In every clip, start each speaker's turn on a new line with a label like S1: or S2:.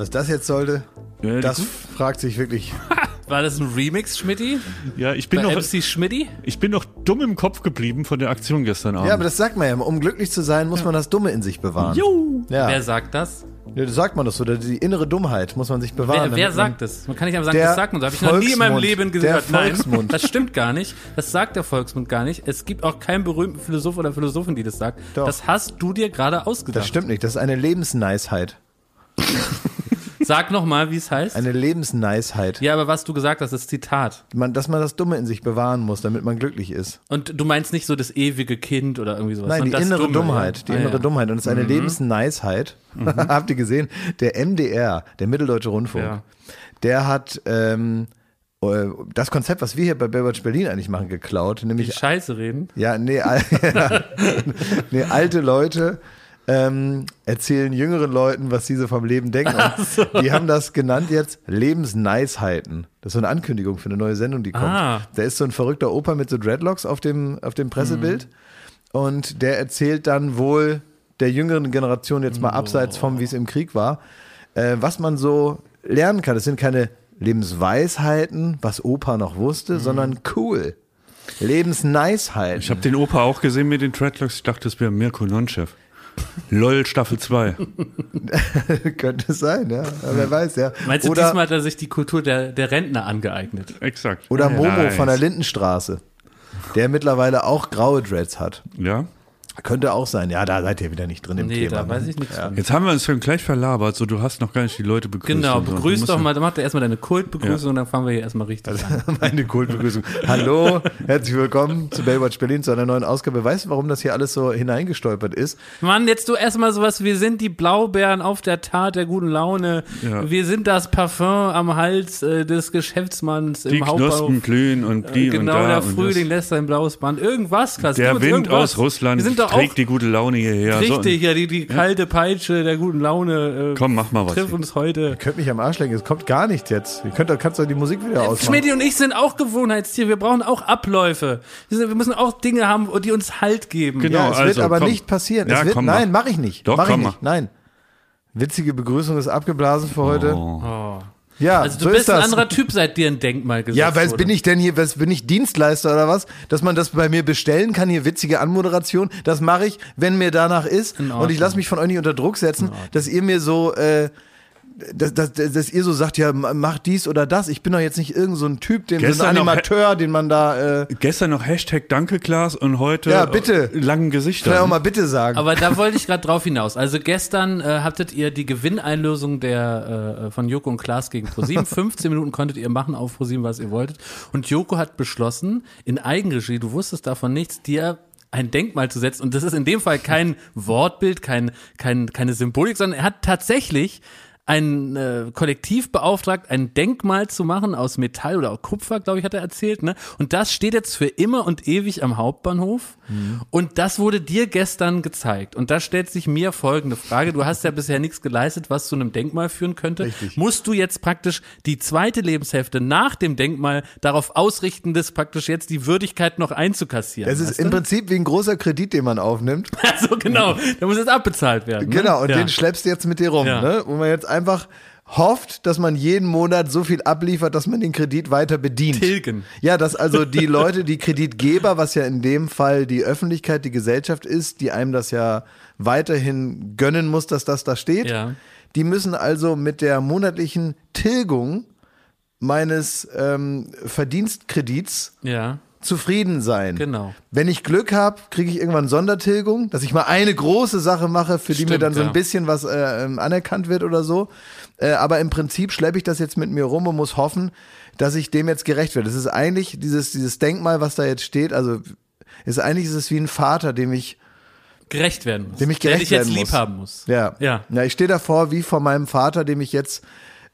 S1: Was das jetzt sollte,
S2: Ja,
S1: das fragt sich wirklich.
S3: War das ein Remix, Schmidti?
S2: Ja, ich bin,
S3: Bei
S2: noch,
S3: MC Schmidti?
S2: ich bin noch dumm im Kopf geblieben von der Aktion gestern Abend.
S1: Ja, aber das sagt man ja. Um glücklich zu sein, muss man das Dumme in sich bewahren.
S2: Jo.
S1: Ja.
S3: Wer sagt das?
S1: ja, das sagt man das so. Die innere Dummheit muss man sich bewahren.
S3: Wer, wer
S1: man-
S3: sagt das? Man kann nicht einfach sagen, das sagt man so. Habe ich noch nie in meinem. Leben
S1: Der
S3: gehört. Nein,
S1: Volksmund.
S3: das stimmt gar nicht. Das sagt der Volksmund gar nicht. Es gibt auch keinen berühmten Philosoph oder Philosophin, die das sagt.
S1: Doch.
S3: Das hast du dir gerade ausgedacht.
S1: Das stimmt nicht. Das ist eine Lebensneisheit.
S3: Sag noch mal, wie es heißt.
S1: Eine Lebensneisheit.
S3: ja, aber was du gesagt hast, ist Zitat.
S1: Man, dass man das Dumme in sich bewahren muss, damit man glücklich ist.
S3: Und du meinst nicht so das ewige Kind oder irgendwie sowas.
S1: Nein, die
S3: das
S1: innere
S3: Dumme,
S1: Dummheit.
S3: ja.
S1: Die
S3: Ah,
S1: innere
S3: ja. Mhm.
S1: Dummheit. Und es ist eine Lebensneisheit. Habt ihr gesehen? Der MDR, der Mitteldeutsche Rundfunk,
S3: Ja.
S1: der hat ähm, äh, das Konzept, was wir hier bei Baywatch Berlin eigentlich machen, geklaut.
S3: Die
S1: Nämlich
S3: Scheiße reden.
S1: Ja, nee, al nee alte Leute ähm, erzählen jüngeren Leuten, was sie so vom Leben denken. Und Die haben das genannt jetzt Lebensneisheiten. Das ist so eine Ankündigung für eine neue Sendung, die kommt.
S3: Ah.
S1: Da ist so ein verrückter Opa mit so Dreadlocks auf dem, auf dem Pressebild. Und der erzählt dann wohl der jüngeren Generation jetzt mal abseits vom, wie es im Krieg war, äh, was man so lernen kann. Das sind keine Lebensweisheiten, was Opa noch wusste, sondern cool. Lebensneisheiten.
S2: Ich habe den Opa auch gesehen mit den Dreadlocks. Ich dachte, das wäre Mirko Nonchef. LOL Staffel 2.
S1: Könnte sein, ja. Wer weiß, ja.
S3: Meinst du,
S1: oder
S3: diesmal hat er sich die Kultur der, der Rentner angeeignet?
S2: Exakt.
S1: oder Momo
S2: Nice.
S1: von der Lindenstraße, der mittlerweile auch graue Dreads hat.
S2: Ja.
S1: Könnte auch sein. Ja, da seid ihr wieder nicht drin im
S3: Nee,
S1: Thema.
S3: da
S1: ne?
S3: weiß ich nichts von.
S2: Jetzt haben wir uns schon gleich verlabert, so du hast noch gar nicht die Leute begrüßt.
S3: Genau,
S2: und
S3: begrüß doch
S2: ja-
S3: mal, dann macht er erstmal deine Kultbegrüßung und dann fangen wir hier erstmal richtig an.
S1: Meine Kultbegrüßung. Hallo, herzlich willkommen zu Baywatch Berlin, zu einer neuen Ausgabe. Weißt du, warum das hier alles so hineingestolpert ist?
S3: Mann, jetzt du erstmal sowas, wir sind die Blaubeeren auf der Tat der guten Laune.
S2: Ja.
S3: Wir sind das Parfum am Hals äh, des Geschäftsmanns
S2: Die
S3: im Hauptbahnhof.
S2: Knospen glühen und die und
S3: Genau,
S2: da.
S3: der
S2: und
S3: Frühling lässt sein blaues Band. Irgendwas, krass.
S2: Der Wind
S3: irgendwas.
S2: aus Russland
S3: Wir sind doch
S2: trägt
S3: auch
S2: die gute Laune hierher.
S3: richtig,
S2: So,
S3: ja, die, die kalte Peitsche der guten Laune. Äh,
S2: Komm, mach mal was
S3: Triff uns heute.
S1: Ihr könnt mich am Arsch lenken, es kommt gar nichts jetzt. Ihr könnt, kannst doch die Musik wieder ausmachen.
S3: Schmidti und ich sind auch Gewohnheitstiere. Wir brauchen auch Abläufe. Wir, müssen auch Dinge haben, die uns Halt geben.
S2: Genau.
S1: Ja, es
S2: also,
S1: wird aber
S2: komm.
S1: nicht passieren.
S2: Ja,
S1: es wird,
S2: komm,
S1: nein,
S2: mach.
S1: mache ich nicht.
S2: Doch,
S1: mach
S2: komm,
S1: ich
S2: mach.
S1: nicht. Nein. Witzige Begrüßung ist abgeblasen für heute.
S2: Oh.
S1: Ja,
S3: Also du
S1: so
S3: bist
S1: ist
S3: ein anderer Typ, seit dir ein Denkmal gesetzt
S1: Ja, was
S3: wurde.
S1: bin ich denn hier, was bin ich Dienstleister oder was? Dass man das bei mir bestellen kann, hier witzige Anmoderation, das mache ich, wenn mir danach ist. Und ich lasse mich von euch nicht unter Druck setzen, dass ihr mir so, äh, dass, dass, dass ihr so sagt, ja, mach dies oder das. Ich bin doch jetzt nicht irgend so ein Typ, den, so ein Animateur, den man da, äh,
S2: Gestern noch Hashtag Danke, Klaas und heute
S1: Ja, bitte.
S2: langen Gesichter.
S1: vielleicht auch mal bitte sagen.
S3: Aber da wollte ich gerade drauf hinaus. Also gestern äh, hattet ihr die Gewinneinlösung der äh, von Joko und Klaas gegen ProSieben. 15 Minuten konntet ihr machen auf ProSieben, was ihr wolltet. Und Joko hat beschlossen, in Eigenregie, du wusstest davon nichts, dir ein Denkmal zu setzen. Und das ist in dem Fall kein Wortbild, kein, kein, keine Symbolik, sondern er hat tatsächlich ein äh, Kollektiv beauftragt, ein Denkmal zu machen aus Metall oder auch Kupfer, glaube ich, hat er erzählt. Ne? Und das steht jetzt für immer und ewig am Hauptbahnhof. Und das wurde dir gestern gezeigt. Und da stellt sich mir folgende Frage. Du hast ja bisher nichts geleistet, was zu einem Denkmal führen könnte.
S1: Richtig.
S3: Musst du jetzt praktisch die zweite Lebenshälfte nach dem Denkmal darauf ausrichten, das praktisch jetzt die Würdigkeit noch einzukassieren?
S1: es ist im
S3: du?
S1: Prinzip wie ein großer Kredit, den man aufnimmt.
S3: Also genau, der muss jetzt abbezahlt werden. Ne?
S1: Genau, und
S3: ja.
S1: den schleppst du jetzt mit dir rum,
S3: Ja.
S1: ne? Wo man jetzt einfach hofft, dass man jeden Monat so viel abliefert, dass man den Kredit weiter bedient.
S3: Tilgen.
S1: Ja, dass also die Leute, die Kreditgeber, was ja in dem Fall die Öffentlichkeit, die Gesellschaft ist, die einem das ja weiterhin gönnen muss, dass das da steht,
S3: Ja.
S1: die müssen also mit der monatlichen Tilgung meines ähm, Verdienstkredits
S3: Ja,
S1: zufrieden sein.
S3: genau.
S1: Wenn ich Glück habe, kriege ich irgendwann Sondertilgung, dass ich mal eine große Sache mache, für die mir dann so ein
S3: ja.
S1: bisschen was äh, ähm, anerkannt wird oder so. Äh, aber im Prinzip schleppe ich das jetzt mit mir rum und muss hoffen, dass ich dem jetzt gerecht werde. Das ist eigentlich dieses, dieses Denkmal, was da jetzt steht, also ist eigentlich ist es wie ein Vater, dem ich,
S3: Gerecht werden muss.
S1: dem ich
S3: der
S1: gerecht
S3: jetzt
S1: werden
S3: lieb
S1: muss.
S3: haben muss.
S1: Ja.
S3: Ja.
S1: Ja, ich stehe davor wie vor meinem Vater, dem ich jetzt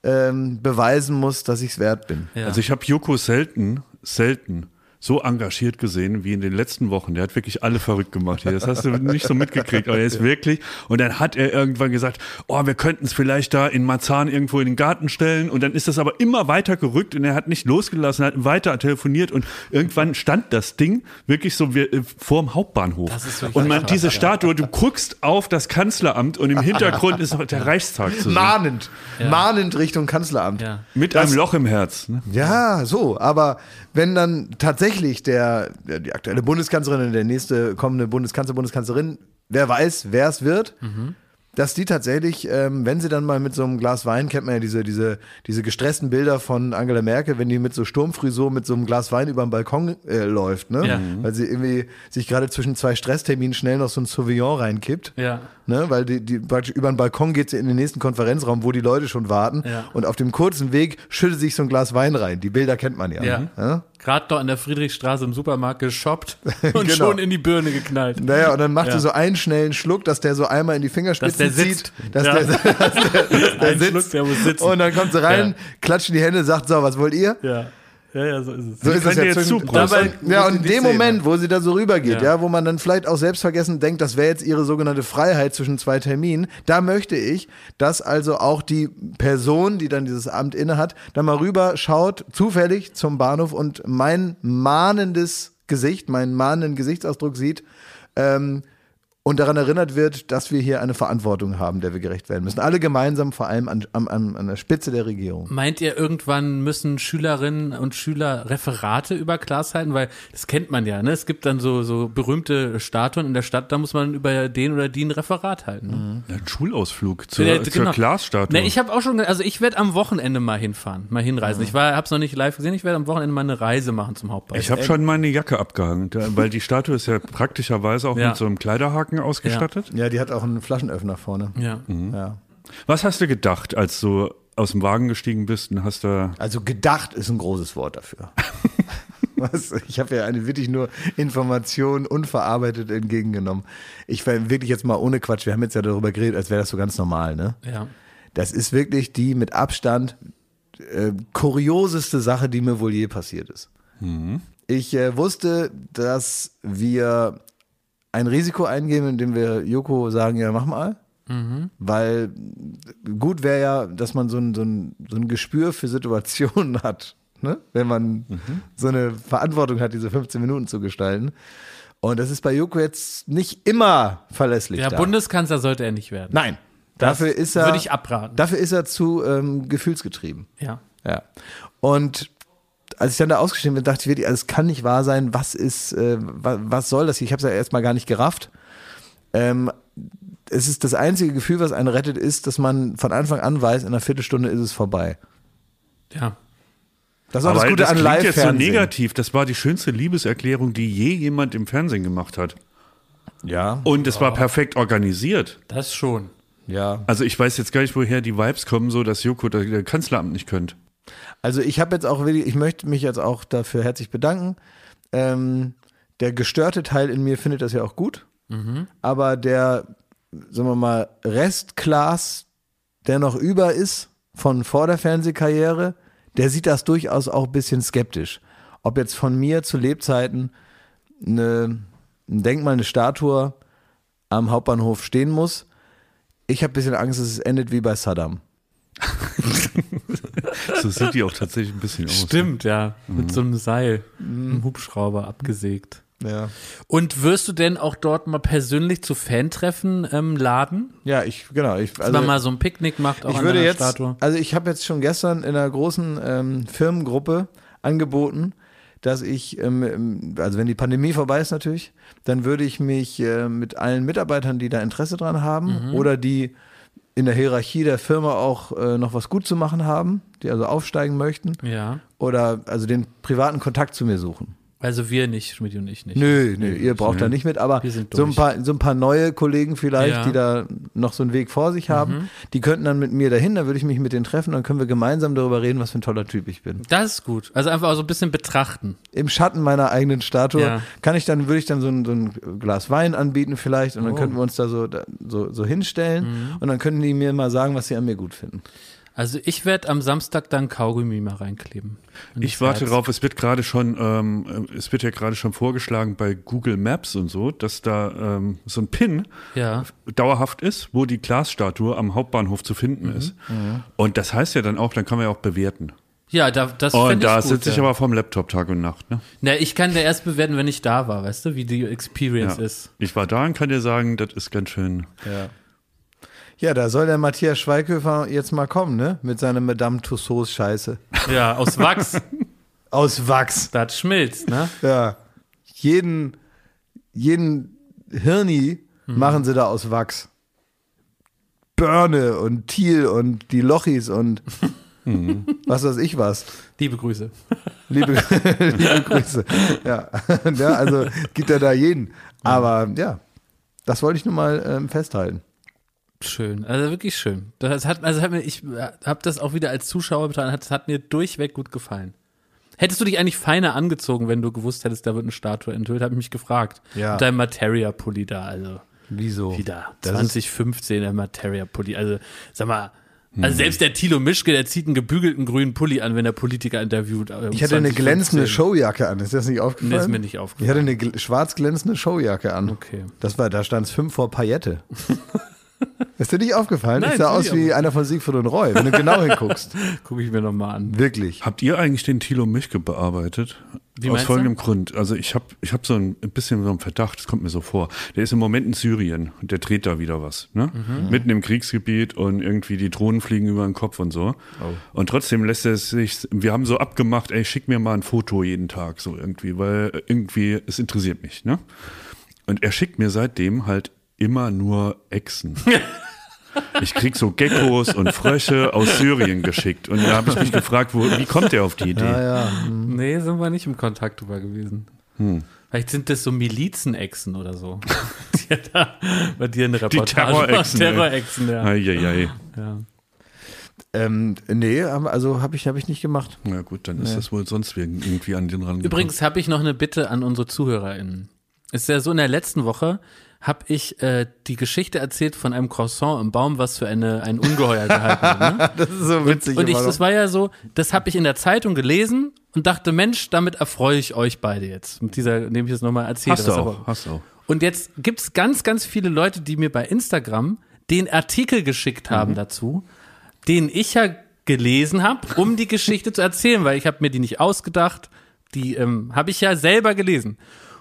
S1: ähm, beweisen muss, dass ich es wert bin.
S3: Ja.
S2: Also ich habe Joko selten, selten so engagiert gesehen wie in den letzten Wochen. Der hat wirklich alle verrückt gemacht hier. Das hast du nicht so mitgekriegt, aber er ist wirklich. Und dann hat er irgendwann gesagt, oh, wir könnten es vielleicht da in Marzahn irgendwo in den Garten stellen. Und dann ist das aber immer weiter gerückt und er hat nicht losgelassen, hat weiter telefoniert und irgendwann stand das Ding wirklich so wie, äh, vorm Hauptbahnhof.
S3: Das ist wirklich
S2: und man, diese
S3: ja.
S2: Statue, du guckst auf das Kanzleramt und im Hintergrund ist noch der Reichstag zu sehen.
S1: Mahnend. Mahnend Richtung Kanzleramt.
S3: Ja.
S2: Mit
S1: Das-
S2: einem Loch im Herz. Ne?
S1: Ja, so, aber wenn dann tatsächlich der, die aktuelle Bundeskanzlerin und der nächste kommende Bundeskanzler, Bundeskanzlerin, wer weiß, wer es wird, dass die tatsächlich, ähm, wenn sie dann mal mit so einem Glas Wein, kennt man ja diese, diese, diese gestressten Bilder von Angela Merkel, wenn die mit so Sturmfrisur mit so einem Glas Wein über den Balkon äh, läuft, ne?
S3: Ja.
S1: Weil sie irgendwie sich gerade zwischen zwei Stressterminen schnell noch so ein Sauvignon reinkippt.
S3: Ja.
S1: Ne, weil die, die praktisch über den Balkon geht sie in den nächsten Konferenzraum, wo die Leute schon warten.
S3: Ja.
S1: Und auf dem kurzen Weg schüttet sich so ein Glas Wein rein. Die Bilder kennt man ja.
S3: Ja.
S1: Ja?
S3: Gerade dort an der Friedrichstraße im Supermarkt geshoppt und
S1: Genau.
S3: schon in die Birne geknallt.
S1: Naja, und dann macht
S3: Ja.
S1: sie so einen schnellen Schluck, dass der so einmal in die Fingerspitzen
S3: Dass der sitzt.
S1: zieht, dass
S3: Ja.
S1: der, dass der, dass der sitzt.
S3: Schluck, der muss sitzen.
S1: Und dann kommt sie rein,
S3: Ja.
S1: klatscht in die Hände, sagt, so, was wollt ihr?
S3: Ja. Ja, ja, so ist es.
S1: So ist es ja
S2: jetzt zubrauchen.
S1: Dabei, ja, und in dem
S3: Szene.
S1: Moment, wo sie da so rübergeht, ja.
S3: Ja.
S1: wo man dann vielleicht auch selbstvergessen denkt, das wäre jetzt ihre sogenannte Freiheit zwischen zwei Terminen, da möchte ich, dass also auch die Person, die dann dieses Amt innehat, da mal rüber schaut, zufällig zum Bahnhof und mein mahnendes Gesicht, meinen mahnenden Gesichtsausdruck sieht, ähm, und daran erinnert wird, dass wir hier eine Verantwortung haben, der wir gerecht werden müssen. Alle gemeinsam, vor allem an, an, an, der Spitze der Regierung.
S3: Meint ihr, irgendwann müssen Schülerinnen und Schüler Referate über Klaas halten? Weil das kennt man ja, ne? Es gibt dann so, so berühmte Statuen in der Stadt, da muss man über den oder die ein Referat halten. Ne?
S2: Ja, Ein Schulausflug zur,
S3: Ja,
S2: zur
S3: genau.
S2: Glasstatue.
S3: Ne, ich habe auch schon, also ich werde am Wochenende mal hinfahren, mal hinreisen. Ich war, hab's noch nicht live gesehen, ich werde am Wochenende mal eine Reise machen zum Hauptbahnhof.
S2: Ich habe schon meine Jacke abgehangen, weil die Statue ist ja praktischerweise auch
S3: Ja.
S2: mit so einem Kleiderhaken ausgestattet.
S1: Ja, die hat auch einen Flaschenöffner vorne.
S3: ja.
S1: Ja.
S2: Was hast du gedacht, als du aus dem Wagen gestiegen bist und hast da
S1: Also gedacht ist ein großes Wort dafür. Was? Ich habe ja eine wirklich nur Information unverarbeitet entgegengenommen. Ich war wirklich jetzt mal ohne Quatsch, wir haben jetzt ja darüber geredet, als wäre das so ganz normal, ne?
S3: ja.
S1: Das ist wirklich die mit Abstand äh, kurioseste Sache, die mir wohl je passiert ist. Ich äh, wusste, dass wir ein Risiko eingehen, indem wir Joko sagen, ja, mach mal. Weil gut wäre ja, dass man so ein, so, ein, so ein Gespür für Situationen hat, ne? wenn man so eine Verantwortung hat, diese 15 Minuten zu gestalten. Und das ist bei Joko jetzt nicht immer verlässlich.
S3: Der
S1: da.
S3: Bundeskanzler sollte er nicht werden.
S1: Nein,
S3: Das
S1: dafür ist er.
S3: Würde ich abraten.
S1: Dafür ist er zu ähm, gefühlsgetrieben.
S3: ja.
S1: Ja. Und als ich dann da ausgestiegen bin, dachte ich wirklich, also es kann nicht wahr sein, was ist, äh, was, was soll das hier? Ich habe es ja erstmal gar nicht gerafft. Ähm, es ist das einzige Gefühl, was einen rettet, ist, dass man von Anfang an weiß, in einer Viertelstunde ist es vorbei.
S3: Ja.
S1: Das ist auch
S2: Aber
S1: das Gute
S2: das
S1: an
S2: klingt jetzt so negativ. Das war die schönste Liebeserklärung, die je jemand im Fernsehen gemacht hat.
S1: ja,
S2: Und es war perfekt organisiert.
S3: Das schon.
S1: ja.
S2: Also ich weiß jetzt gar nicht, woher die Vibes kommen, so dass Joko das das Kanzleramt nicht könnte.
S1: Also ich habe jetzt auch wirklich, ich möchte mich jetzt auch dafür herzlich bedanken. Ähm, der gestörte Teil in mir findet das ja auch gut, aber der, sagen wir mal, Restklass, der noch über ist von vor der Fernsehkarriere, der sieht das durchaus auch ein bisschen skeptisch. Ob jetzt von mir zu Lebzeiten eine, ein Denkmal, eine Statue am Hauptbahnhof stehen muss. Ich habe ein bisschen Angst, dass es endet wie bei Saddam.
S2: So sieht die auch tatsächlich ein bisschen aus.
S3: Stimmt, ja. Mit so einem Seil, einem Hubschrauber abgesägt.
S1: Ja.
S3: Und wirst du denn auch dort mal persönlich zu Fantreffen ähm, laden?
S1: Ja, ich, genau. Ich,
S3: Dass man mal so ein Picknick macht, auch
S1: ich
S3: an
S1: würde jetzt,
S3: Statue?
S1: also ich habe jetzt schon gestern in einer großen ähm, Firmengruppe angeboten, dass ich, ähm, also wenn die Pandemie vorbei ist natürlich, dann würde ich mich äh, mit allen Mitarbeitern, die da Interesse dran haben
S3: Mhm.
S1: oder die in der Hierarchie der Firma auch äh, noch was gut zu machen haben, die also aufsteigen möchten
S3: Ja.
S1: oder also den privaten Kontakt zu mir suchen.
S3: Also wir nicht, Schmidt und ich nicht.
S1: Nö, nö, ihr braucht da nicht mit, aber so ein, paar, so ein paar neue Kollegen vielleicht,
S3: Ja.
S1: die da noch so einen Weg vor sich haben, die könnten dann mit mir dahin, dann würde ich mich mit denen treffen, dann können wir gemeinsam darüber reden, was für ein toller Typ ich bin.
S3: Das ist gut. Also einfach so ein bisschen betrachten.
S1: Im Schatten meiner eigenen Statue
S3: Ja.
S1: kann ich dann, würde ich dann so ein, so ein Glas Wein anbieten vielleicht und dann
S3: Oh.
S1: könnten wir uns da so, da, so, so hinstellen und dann könnten die mir mal sagen, was sie an mir gut finden.
S3: Also ich werde am Samstag dann Kaugummi mal reinkleben. In
S2: Ich warte
S3: Herz.
S2: drauf, es wird gerade schon, ähm, es wird ja gerade schon vorgeschlagen bei Google Maps und so, dass da ähm, so ein Pin
S3: Ja.
S2: dauerhaft ist, wo die Glasstatue am Hauptbahnhof zu finden ist. Und das heißt ja dann auch, dann kann man ja auch bewerten.
S3: Ja, da, das
S2: Und
S3: fänd ich
S2: da sitze ich aber vorm Laptop Tag und Nacht. Ne?
S3: Na, ich kann der erst bewerten, wenn ich da war, weißt du, wie die Experience
S2: Ja.
S3: ist.
S2: Ich war da und kann dir sagen, das ist ganz schön.
S1: Ja. Ja, da soll der Matthias Schweighöfer jetzt mal kommen, ne? Mit seiner Madame Tussauds Scheiße.
S3: Ja, aus Wachs.
S1: Aus Wachs.
S3: das schmilzt, ne?
S1: Ja. Jeden, jeden Hirni machen sie da aus Wachs. Börne und Thiel und die Lochis und was weiß ich was.
S3: Liebe Grüße.
S1: Liebe, liebe Grüße. Ja. ja, also gibt ja da jeden. Aber ja, das wollte ich nur mal ähm, festhalten.
S3: Schön, also wirklich schön. Das hat, also hat mir, ich habe das auch wieder als Zuschauer betrachtet, das hat mir durchweg gut gefallen. Hättest du dich eigentlich feiner angezogen, wenn du gewusst hättest, da wird eine Statue enthüllt, habe ich mich gefragt.
S1: Ja.
S3: Mit deinem Materia-Pulli da, also
S1: Wieso?
S3: wieder.
S1: Das ist-
S3: 2015 der Materia-Pulli. Also, sag mal, also selbst der Thilo Mischke, der zieht einen gebügelten grünen Pulli an, wenn er Politiker interviewt. äh, um
S1: Ich hatte eine
S3: 2015.
S1: glänzende Showjacke an. Ist das nicht
S3: Nee,
S1: aufgefallen?
S3: ist mir nicht
S1: Ich
S3: aufgefallen.
S1: hatte eine schwarz glänzende Showjacke an.
S3: Okay.
S1: Das war, da stand es fünf vor Paillette. Ist dir nicht aufgefallen?
S3: Nein,
S1: ich sah aus wie einer von Siegfried und Roy, wenn du genau hinguckst.
S3: Gucke ich mir nochmal an.
S1: Wirklich.
S2: Habt ihr eigentlich den Thilo Mischke bearbeitet?
S3: Wie
S2: Aus folgendem Grund. Also ich habe ich hab so ein bisschen so einen Verdacht, das kommt mir so vor. Der ist im Moment in Syrien und der dreht da wieder was. Ne?
S3: Mhm.
S2: Mitten im Kriegsgebiet und irgendwie die Drohnen fliegen über den Kopf und so.
S3: Oh.
S2: Und trotzdem lässt er es sich, wir haben so abgemacht, ey, schick mir mal ein Foto jeden Tag so irgendwie, weil irgendwie, es interessiert mich. Ne? Und er schickt mir seitdem halt immer nur Echsen. Ich krieg so Geckos und Frösche aus Syrien geschickt. Und da habe ich mich gefragt, wo, wie kommt der auf die Idee?
S1: Ja, ja.
S3: Nee, sind wir nicht im Kontakt drüber gewesen.
S2: Hm.
S3: Vielleicht sind das so Milizenechsen oder so. die ja da bei dir eine Reportage
S2: Terrorechsen, ey.
S3: Terrorechsen, ja.
S2: Eieiei.
S3: ja.
S1: Ähm, nee, aber- also habe ich, hab ich nicht gemacht.
S2: Na gut, dann ist das wohl sonst wegen irgendwie an den ran.
S3: Übrigens habe ich noch eine Bitte an unsere ZuhörerInnen. Ist ja so, in der letzten Woche habe ich äh, die Geschichte erzählt von einem Croissant im Baum, was für eine, ein Ungeheuer gehalten wird. Ne?
S1: Das ist so witzig.
S3: Und ich,
S1: immer
S3: das war ja so, das habe ich in der Zeitung gelesen und dachte, Mensch, damit erfreue ich euch beide jetzt. Mit dieser, indem ich das nochmal erzähle.
S2: Hast du auch,
S3: aber-
S2: hast du auch.
S3: Und jetzt gibt's ganz, ganz viele Leute, die mir bei Instagram den Artikel geschickt haben dazu, den ich ja gelesen habe, um die Geschichte zu erzählen, weil ich habe mir die nicht ausgedacht, die ähm, habe ich ja selber gelesen.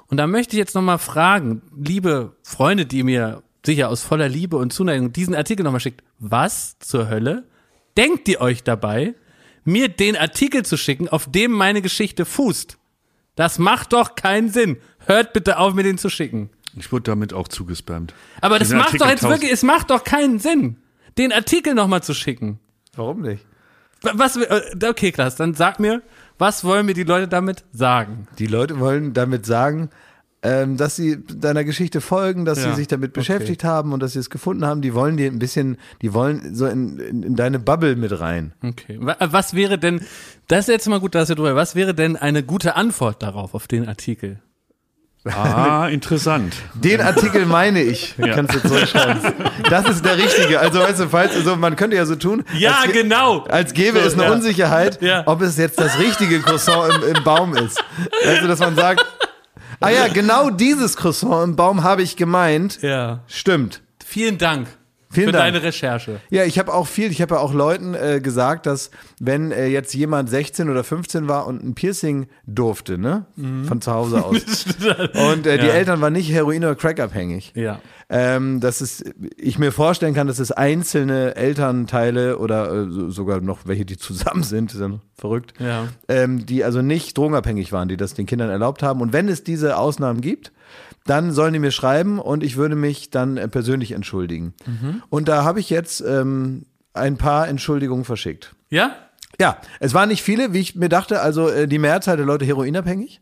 S3: Und da möchte ich jetzt nochmal fragen, liebe Freunde, die mir sicher aus voller Liebe und Zuneigung diesen Artikel nochmal schickt, was zur Hölle denkt ihr euch dabei, mir den Artikel zu schicken, auf dem meine Geschichte fußt? Das macht doch keinen Sinn. Hört bitte auf, mir den zu schicken.
S2: Ich wurde damit auch zugespammt.
S3: Aber das
S2: Diesen
S3: macht doch
S2: Artikel
S3: jetzt
S2: tausend-
S3: wirklich, es macht doch keinen Sinn, den Artikel nochmal zu schicken.
S1: Warum nicht?
S3: Was, äh, okay, Klaas, dann sag mir, was wollen mir die Leute damit sagen?
S1: Die Leute wollen damit sagen, ähm, dass sie deiner Geschichte folgen, dass
S3: Ja,
S1: sie sich damit beschäftigt haben und dass sie es gefunden haben. Die wollen dir ein bisschen, die wollen so in, in, in deine Bubble mit rein.
S3: Okay. Wa- Was wäre denn, das ist jetzt mal gut, dass wir drüber, was wäre denn eine gute Antwort darauf, auf den Artikel?
S2: Ah, interessant.
S1: Den Artikel meine ich, kannst du zurückschreiben. Das ist der richtige. Also weißt du, falls, also man könnte ja so tun,
S3: Ja,
S1: als, ge-
S3: genau.
S1: als gäbe
S3: So,
S1: es eine
S3: ja.
S1: Unsicherheit,
S3: Ja.
S1: ob es jetzt das richtige Croissant im, im Baum ist. Du, dass man sagt, ah ja, genau dieses Croissant im Baum habe ich gemeint.
S3: Ja.
S1: Stimmt.
S3: Vielen Dank
S1: Vielen
S3: für
S1: Dank.
S3: deine Recherche.
S1: Ja, ich habe auch viel, ich habe ja auch Leuten äh, gesagt, dass wenn äh, jetzt jemand 16 oder 15 war und ein Piercing durfte, ne, von zu Hause aus, und äh, die
S3: Ja.
S1: Eltern waren nicht Heroin- oder Crack-abhängig,
S3: Ja.
S1: ähm, dass es, ich mir vorstellen kann, dass es einzelne Elternteile oder äh, so, sogar noch welche, die zusammen sind, ist ja verrückt,
S3: Ja.
S1: ähm, die also nicht drogenabhängig waren, die das den Kindern erlaubt haben. Und wenn es diese Ausnahmen gibt, dann sollen die mir schreiben und ich würde mich dann äh, persönlich entschuldigen. Und da habe ich jetzt ähm, ein paar Entschuldigungen verschickt.
S3: Ja?
S1: Ja, es waren nicht viele, wie ich mir dachte, also äh, die Mehrzahl der Leute heroinabhängig.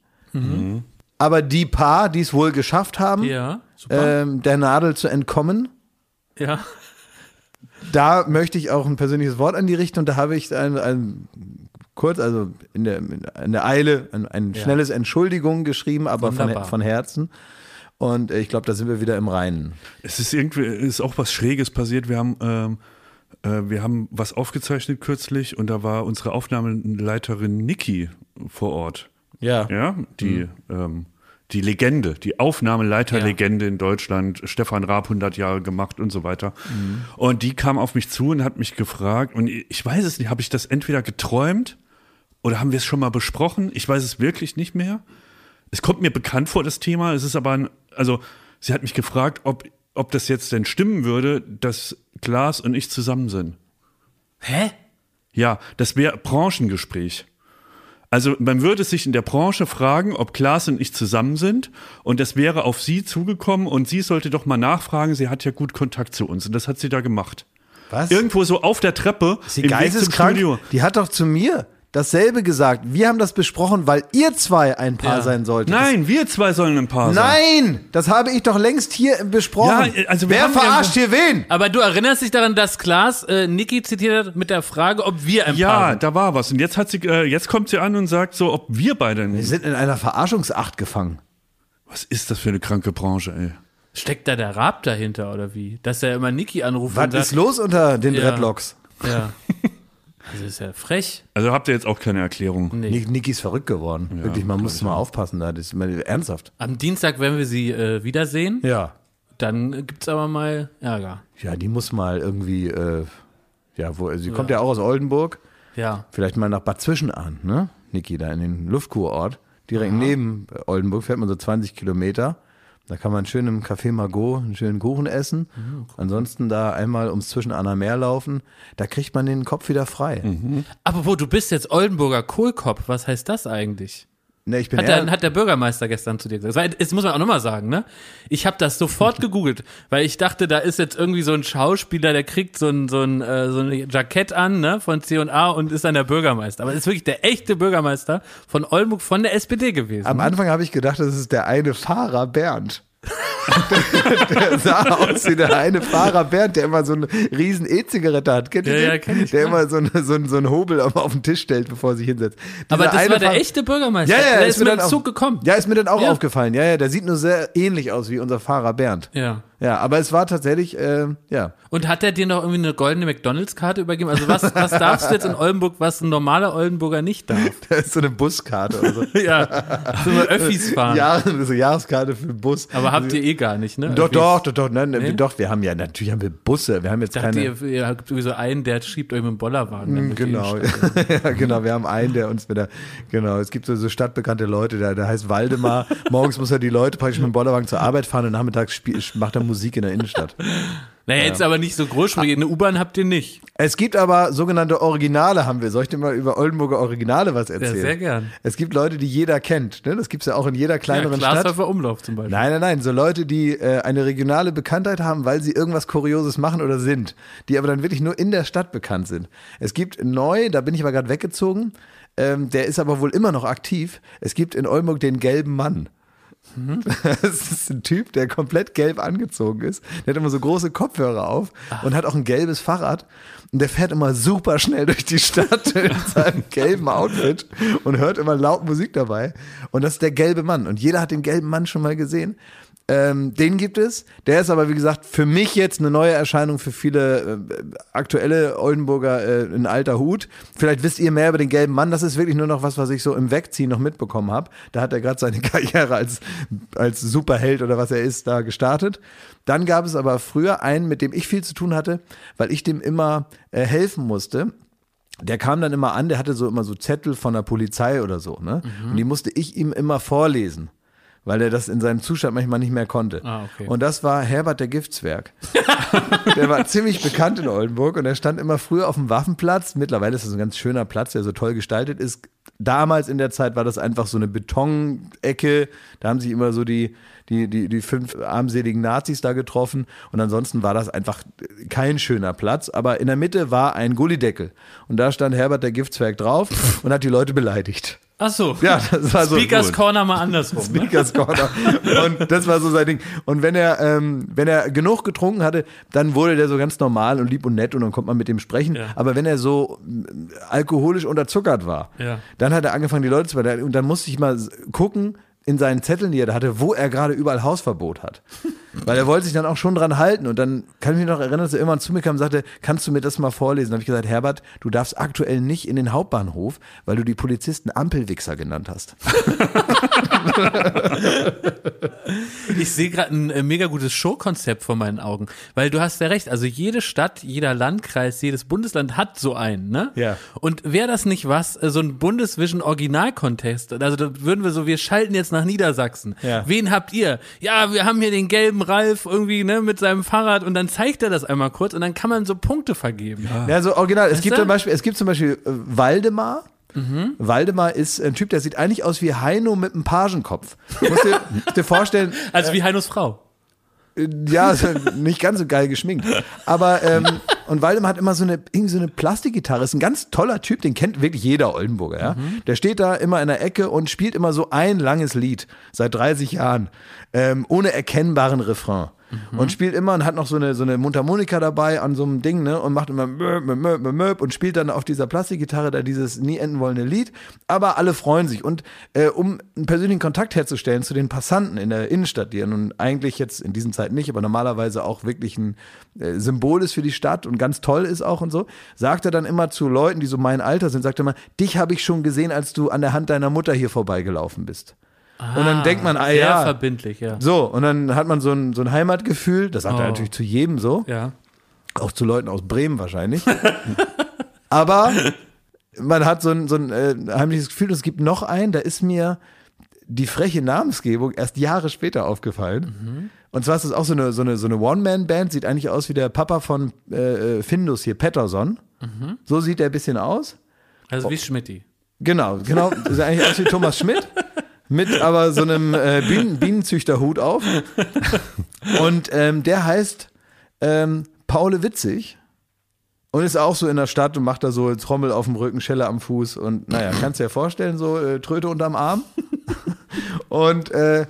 S1: Aber die paar, die es wohl geschafft haben,
S3: Ja.
S1: Ähm, der Nadel zu entkommen,
S3: ja.
S1: da möchte ich auch ein persönliches Wort an die richten und da habe ich ein, ein kurz, also in der, in der Eile, ein, ein
S3: Ja.
S1: schnelles Entschuldigung geschrieben, aber von, von Herzen. Und äh, ich glaube, da sind wir wieder im Reinen.
S2: Es ist irgendwie, ist auch was Schräges passiert. Wir haben, ähm, äh, wir haben was aufgezeichnet kürzlich und da war unsere Aufnahmeleiterin Niki vor Ort.
S1: Ja.
S2: Ja, die, ähm, die Legende, die Aufnahmeleiterlegende in Deutschland, Stefan Raab 100 Jahre gemacht und so weiter. Und die kam auf mich zu und hat mich gefragt, und ich weiß es nicht, habe ich das entweder geträumt oder haben wir es schon mal besprochen? Ich weiß es wirklich nicht mehr. Es kommt mir bekannt vor, das Thema. Es ist aber, ein, also, sie hat mich gefragt, ob, ob das jetzt denn stimmen würde, dass Klaas und ich zusammen sind.
S3: Hä?
S2: Ja, das wäre Branchengespräch. Also man würde sich in der Branche fragen, ob Klaas und ich zusammen sind und das wäre auf sie zugekommen und sie sollte doch mal nachfragen, sie hat ja gut Kontakt zu uns und das hat sie da gemacht.
S1: Was?
S2: Irgendwo so auf der Treppe
S1: Ist
S2: zum
S1: geisteskrank? Die hat doch zu mir dasselbe gesagt. Wir haben das besprochen, weil ihr zwei ein Paar
S3: Ja.
S1: sein solltet.
S2: Nein, wir zwei sollen ein Paar sein.
S1: Nein, das habe ich doch längst hier besprochen.
S2: Ja, also wir
S1: Wer verarscht hier wen?
S3: Aber du erinnerst dich daran, dass Klaas äh, Niki zitiert hat mit der Frage, ob wir ein Paar
S2: Ja,
S3: sind.
S2: da war was. Und jetzt hat sie, äh, jetzt kommt sie an und sagt so, ob wir beide.
S1: Wir sind in einer Verarschungsacht gefangen.
S2: Was ist das für eine kranke Branche, ey?
S3: Steckt da der Raab dahinter oder wie? Dass er immer Niki anruft
S1: Was
S3: und sagt,
S1: ist los unter den
S3: Ja.
S1: Dreadlocks?
S3: Ja. Also ist ja frech.
S2: Also habt ihr jetzt auch keine Erklärung.
S3: Nee.
S1: Niki ist verrückt geworden. Wirklich, man muss mal aufpassen da. Das ist mal ernsthaft.
S3: Am Dienstag werden wir sie äh, wiedersehen.
S1: Ja.
S3: Dann äh, gibt's aber mal Ärger.
S1: Ja, die muss mal irgendwie, äh, ja, wo, sie kommt ja auch aus Oldenburg.
S3: Ja.
S1: Vielleicht mal nach Bad Zwischenahn, ne? Niki, da in den Luftkurort. Direkt neben äh, Oldenburg fährt man so 20 Kilometer. Da kann man schön im Café Margot einen schönen Kuchen essen. Ansonsten da einmal ums Zwischenahner Meer laufen. Da kriegt man den Kopf wieder frei.
S3: Apropos, du bist jetzt Oldenburger Kohlkopf. Was heißt das eigentlich?
S1: Ne, ich bin
S3: Hat der, hat der Bürgermeister gestern zu dir gesagt. Weil, Das muss man auch nochmal sagen, ne? Ich habe das sofort gegoogelt, weil ich dachte, da ist jetzt irgendwie so ein Schauspieler, der kriegt so ein, so ein, äh, so ein Jackett an, ne, von C&A und ist dann der Bürgermeister. Aber es ist wirklich der echte Bürgermeister von Oldenburg von der SPD gewesen.
S1: am Anfang habe ich gedacht, das ist der eine Fahrer Bernd. Der sah aus wie der eine Fahrer Bernd, der immer so eine riesen E-Zigarette hat. Kennt ihr
S3: Ja,
S1: den?
S3: ja, kenn ich,
S1: Der immer so, eine, so, einen- so einen Hobel auf, auf den Tisch stellt, bevor er sich hinsetzt.
S3: Aber
S1: Dieser
S3: das
S1: eine
S3: war der
S1: Fahrer-
S3: echte Bürgermeister.
S1: Ja, ja,
S3: der
S1: ist
S3: ist
S1: mir
S3: mit
S1: dann auch-
S3: Zug gekommen.
S1: Ja, ist mir dann auch
S3: Ja.
S1: aufgefallen. Ja, ja, der sieht nur sehr ähnlich aus wie unser Fahrer Bernd.
S3: Ja.
S1: Ja, aber es war tatsächlich, äh, ja.
S3: Und hat er dir noch irgendwie eine goldene McDonalds-Karte übergeben? Also was, was darfst du jetzt in Oldenburg, was ein normaler Oldenburger nicht darf?
S1: Da ist so eine Buskarte oder so.
S3: ja, so eine Öffis fahren.
S1: Jahr, so Jahreskarte für den Bus.
S3: Aber habt ihr eh gar nicht, ne?
S1: Doch,
S3: Öffis.
S1: doch, doch, doch, nein,
S3: Nee?
S1: doch, wir haben ja, natürlich haben wir Busse, wir haben jetzt keine.
S3: ihr, ihr habt irgendwie so einen, der schiebt euch mit dem Bollerwagen. die
S1: Genau, ja, genau. Wir haben einen, der uns wieder, genau, es gibt so, so stadtbekannte Leute, der, der heißt Waldemar. Morgens muss er die Leute praktisch mit dem Bollerwagen zur Arbeit fahren und nachmittags spiel, macht er Musik in der Innenstadt.
S3: Naja, jetzt aber nicht so großspurig. Eine U-Bahn habt ihr nicht.
S1: Es gibt aber sogenannte Originale, haben wir. Soll ich dir mal über Oldenburger Originale was erzählen?
S3: sehr gern.
S1: Es gibt Leute, die jeder kennt. Ne? Das gibt's ja auch in jeder
S3: Ja,
S1: kleineren Stadt.
S3: Glashäufer Umlauf zum Beispiel.
S1: Nein, nein, nein. So Leute, die äh, eine regionale Bekanntheit haben, weil sie irgendwas Kurioses machen oder sind, die aber dann wirklich nur in der Stadt bekannt sind. Es gibt neu, da bin ich aber gerade weggezogen, ähm, der ist aber wohl immer noch aktiv. Es gibt in Oldenburg den gelben Mann. Das ist ein Typ, der komplett gelb angezogen ist. Der hat immer so große Kopfhörer auf und hat auch ein gelbes Fahrrad. Und der fährt immer super schnell durch die Stadt in seinem gelben Outfit und hört immer laut Musik dabei. Und das ist der gelbe Mann. Und jeder hat den gelben Mann schon mal gesehen. Ähm, den gibt es. Der ist aber, wie gesagt, für mich jetzt eine neue Erscheinung für viele äh, aktuelle Oldenburger äh, in alter Hut. Vielleicht wisst ihr mehr über den gelben Mann. Das ist wirklich nur noch was, was ich so im Wegziehen noch mitbekommen habe. Da hat er gerade seine Karriere als, als Superheld oder was er ist, da gestartet. Dann gab es aber früher einen, mit dem ich viel zu tun hatte, weil ich dem immer äh, helfen musste der kam dann immer an, der hatte so immer so Zettel von der Polizei oder so, ne?
S3: Mhm.
S1: Und die musste ich ihm immer vorlesen, weil er das in seinem Zustand manchmal nicht mehr konnte.
S3: Ah, okay.
S1: Und das war Herbert der Giftswerk. der war ziemlich bekannt in Oldenburg und er stand immer früher auf dem Waffenplatz. Mittlerweile ist das ein ganz schöner Platz, der so toll gestaltet ist. Damals in der Zeit war das einfach so eine Betonecke. Da haben sich immer so die, die, die, die fünf armseligen Nazis da getroffen. Und ansonsten war das einfach kein schöner Platz. Aber in der Mitte war ein Gullideckel. Und da stand Herbert der Giftswerk drauf und hat die Leute beleidigt.
S3: Ach so.
S1: Ja, das war so.
S3: Speakers
S1: gut.
S3: Corner mal andersrum. Ne?
S1: Speakers Corner. Und das war so sein Ding. Und wenn er, ähm, wenn er genug getrunken hatte, dann wurde der so ganz normal und lieb und nett und dann konnte man mit dem sprechen.
S3: Ja.
S1: Aber wenn er so mm, alkoholisch unterzuckert war,
S3: Ja.
S1: dann hat er angefangen, die Leute zu beleidigen. Und dann musste ich mal gucken in seinen Zetteln, die er da hatte, wo er gerade überall Hausverbot hat. Weil er wollte sich dann auch schon dran halten. Und dann kann ich mich noch erinnern, dass er irgendwann zu mir kam und sagte, kannst du mir das mal vorlesen? Da habe ich gesagt, Herbert, du darfst aktuell nicht in den Hauptbahnhof, weil du die Polizisten Ampelwichser genannt hast.
S3: Ich sehe gerade ein äh, mega gutes Showkonzept vor meinen Augen, weil du hast ja recht, also jede Stadt, jeder Landkreis, jedes Bundesland hat so einen, ne?
S1: Ja.
S3: Und wäre das nicht was, äh, so ein Bundesvision Original-Contest, also da würden wir so, wir schalten jetzt nach Niedersachsen.
S1: Ja.
S3: Wen habt ihr? Ja, wir haben hier den gelben Ralf irgendwie, ne, mit seinem Fahrrad und dann zeigt er das einmal kurz und dann kann man so Punkte vergeben.
S1: Ja, so original. Es
S3: Weißt
S1: gibt
S3: du?
S1: zum Beispiel, es gibt zum Beispiel äh, Waldemar. Waldemar ist ein Typ, der sieht eigentlich aus wie Heino mit einem Pagenkopf. Musst dir, musst dir vorstellen,
S3: Also wie Heinos Frau.
S1: äh, ja, ist nicht ganz so geil geschminkt. Aber, ähm, und Waldemar hat immer so eine, irgendwie so eine Plastikgitarre. Ist ein ganz toller Typ, den kennt wirklich jeder Oldenburger, ja. Der steht da immer in der Ecke und spielt immer so ein langes Lied. Seit 30 Jahren. Ähm, ohne erkennbaren Refrain. Und spielt immer und hat noch so eine, so eine Mundharmonika dabei an so einem Ding, ne? Und macht immer möp, möp, möp, möp, und spielt dann auf dieser Plastikgitarre da dieses nie enden wollende Lied. Aber alle freuen sich. Und äh, um einen persönlichen Kontakt herzustellen zu den Passanten in der Innenstadt, die ja nun eigentlich jetzt in diesen Zeiten nicht, aber normalerweise auch wirklich ein äh, Symbol ist für die Stadt und ganz toll ist auch und so, sagt er dann immer zu Leuten, die so mein Alter sind, sagt er mal, dich habe ich schon gesehen, als du an der Hand deiner Mutter hier vorbeigelaufen bist. Und dann denkt man, ah
S3: sehr
S1: ja,
S3: verbindlich, ja.
S1: so, und dann hat man so ein, so ein Heimatgefühl, das sagt er
S3: Oh.
S1: natürlich zu jedem so,
S3: Ja.
S1: auch zu Leuten aus Bremen wahrscheinlich. Aber man hat so ein, so ein äh, heimliches Gefühl, und es gibt noch einen, da ist mir die freche Namensgebung erst Jahre später aufgefallen. Und zwar ist das auch so eine, so eine, so eine One-Man-Band, sieht eigentlich aus wie der Papa von äh, äh, Findus hier, Pettersson. So sieht er ein bisschen aus.
S3: Also wie Schmidti.
S1: Genau, genau. Sieht eigentlich aus wie Thomas Schmidt. Mit aber so einem äh, Bienen Bienenzüchterhut auf. Und ähm, der heißt ähm, Paule Witzig. Und ist auch so in der Stadt und macht da so Trommel auf dem Rücken, Schelle am Fuß. Und naja, kannst dir ja vorstellen, so äh, Tröte unterm Arm. und äh,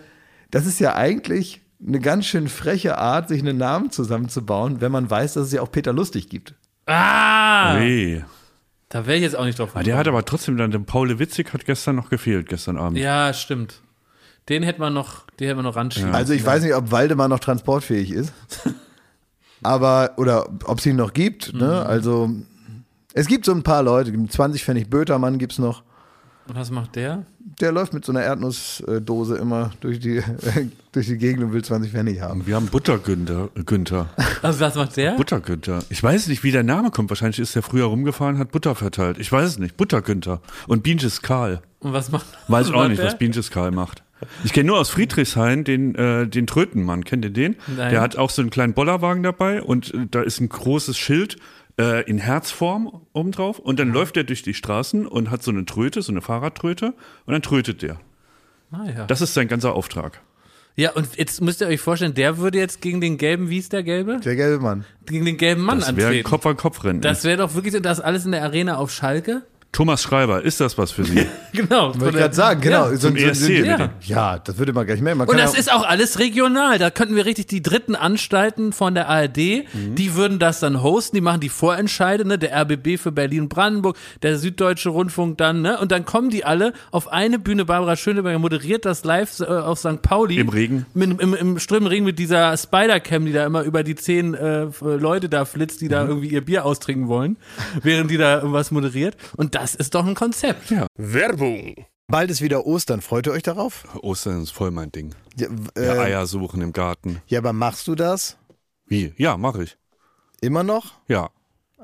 S1: das ist ja eigentlich eine ganz schön freche Art, sich einen Namen zusammenzubauen, wenn man weiß, dass es ja auch Peter Lustig gibt.
S3: Ah!
S2: Nee.
S3: Da wäre ich jetzt auch nicht drauf
S2: Ah, der hat aber trotzdem dann, der Paul Witzig hat gestern noch gefehlt, gestern Abend.
S3: Ja, stimmt. Den hätte man noch, den hätte man noch ranschieben.
S1: Also ich weiß nicht, ob Waldemar noch transportfähig ist. Aber, oder ob es ihn noch gibt. Ne? Also es gibt so ein paar Leute, 20 Pfennig Bötermann gibt's noch.
S3: Und was macht der?
S1: Der läuft mit so einer Erdnussdose immer durch die, durch die Gegend und will 20 Pfennig haben.
S2: Wir haben Buttergünther. Günther.
S3: Also was macht der?
S2: Buttergünther. Ich weiß nicht, wie der Name kommt. Wahrscheinlich ist der früher rumgefahren, hat Butter verteilt. Ich weiß es nicht. Buttergünther. Und Bienches Karl.
S3: Und was macht
S2: Weiß ich auch
S3: macht
S2: nicht,
S3: der?
S2: was Bienches Karl macht. Ich kenne nur aus Friedrichshain den, äh, den Trötenmann. Kennt ihr den?
S3: Nein.
S2: Der hat auch so einen kleinen Bollerwagen dabei und äh, da ist ein großes Schild äh, in Herzform obendrauf. Und dann läuft er durch die Straßen und hat so eine Tröte, so eine Fahrradtröte. Und dann trötet der.
S3: Ah, ja.
S2: Das ist sein ganzer Auftrag.
S3: ja, und jetzt müsst ihr euch vorstellen, der würde jetzt gegen den gelben, wie ist der gelbe?
S1: Der gelbe Mann.
S3: Gegen den gelben Mann
S2: Das wäre
S3: antreten.
S2: Kopf an Kopf rennen.
S3: das wäre doch wirklich das alles in der Arena auf Schalke?
S2: Thomas Schreiber, ist das was für Sie?
S3: Genau.
S1: Wollte ich gerade sagen, genau.
S3: Ja.
S1: So,
S2: Zum ESC,
S1: ja.
S2: bitte.
S1: ja, das würde man gleich merken. Man
S3: Und das
S1: ja-
S3: ist auch alles regional. Da könnten wir richtig die dritten Anstalten von der ARD,
S1: Mhm.
S3: die würden das dann hosten, die machen die Vorentscheide, ne? Der RBB für Berlin und Brandenburg, der Süddeutsche Rundfunk dann, ne? Und dann kommen die alle auf eine Bühne. Barbara Schöneberger moderiert das live äh, auf St. Pauli.
S2: Im Regen.
S3: Mit, im, Im strömenden Regen mit dieser Spider-Cam, die da immer über die zehn äh, Leute da flitzt, die
S1: Mhm.
S3: da irgendwie ihr Bier austrinken wollen, während die da irgendwas moderiert. Und das ist doch ein Konzept.
S2: Ja.
S4: Werbung.
S1: Bald ist wieder Ostern. Freut ihr euch darauf?
S2: Ostern ist voll mein Ding.
S1: Ja,
S2: Ja,
S1: äh,
S2: Eier suchen im Garten.
S1: ja aber machst du das
S2: Wie? Ja, mache ich.
S1: immer noch?
S2: Ja.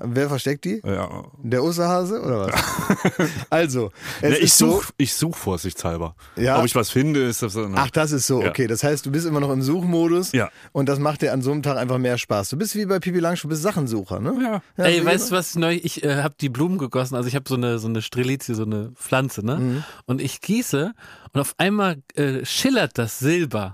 S1: Wer versteckt die?
S2: ja.
S1: Der Osterhase oder was? also, es
S2: Ja, ich
S1: so.
S2: suche ich such vorsichtshalber.
S1: Ja.
S2: Ob ich was finde, ist das so.
S1: Ach, das ist so,
S2: Ja.
S1: okay. Das heißt, du bist immer noch im Suchmodus
S2: Ja.
S1: und das macht dir an so einem Tag einfach mehr Spaß. Du bist wie bei Pipi Langstrumpf, du bist Sachensucher, ne?
S2: Ja.
S3: Ey,
S1: wie
S3: weißt du was neu? Ich äh, habe die Blumen gegossen, also ich habe so eine so eine Strelizie, so eine Pflanze, ne?
S1: Mhm.
S3: Und ich gieße und auf einmal äh, schillert das Silber.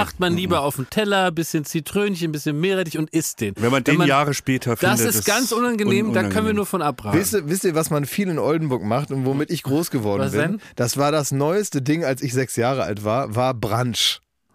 S4: macht man lieber auf dem Teller, bisschen Zitrönchen, bisschen Meerrettich und isst den.
S2: Wenn man den Jahre später findet.
S4: Das ist ganz unangenehm,
S2: un-
S4: da können wir
S2: unangenehm.
S4: nur von abraten.
S1: Wisst ihr, wisst ihr, was man viel in Oldenburg macht und womit ich groß geworden
S4: Was
S1: bin?
S4: denn?
S1: Das war das neueste Ding, als ich sechs Jahre alt war, war Brunch.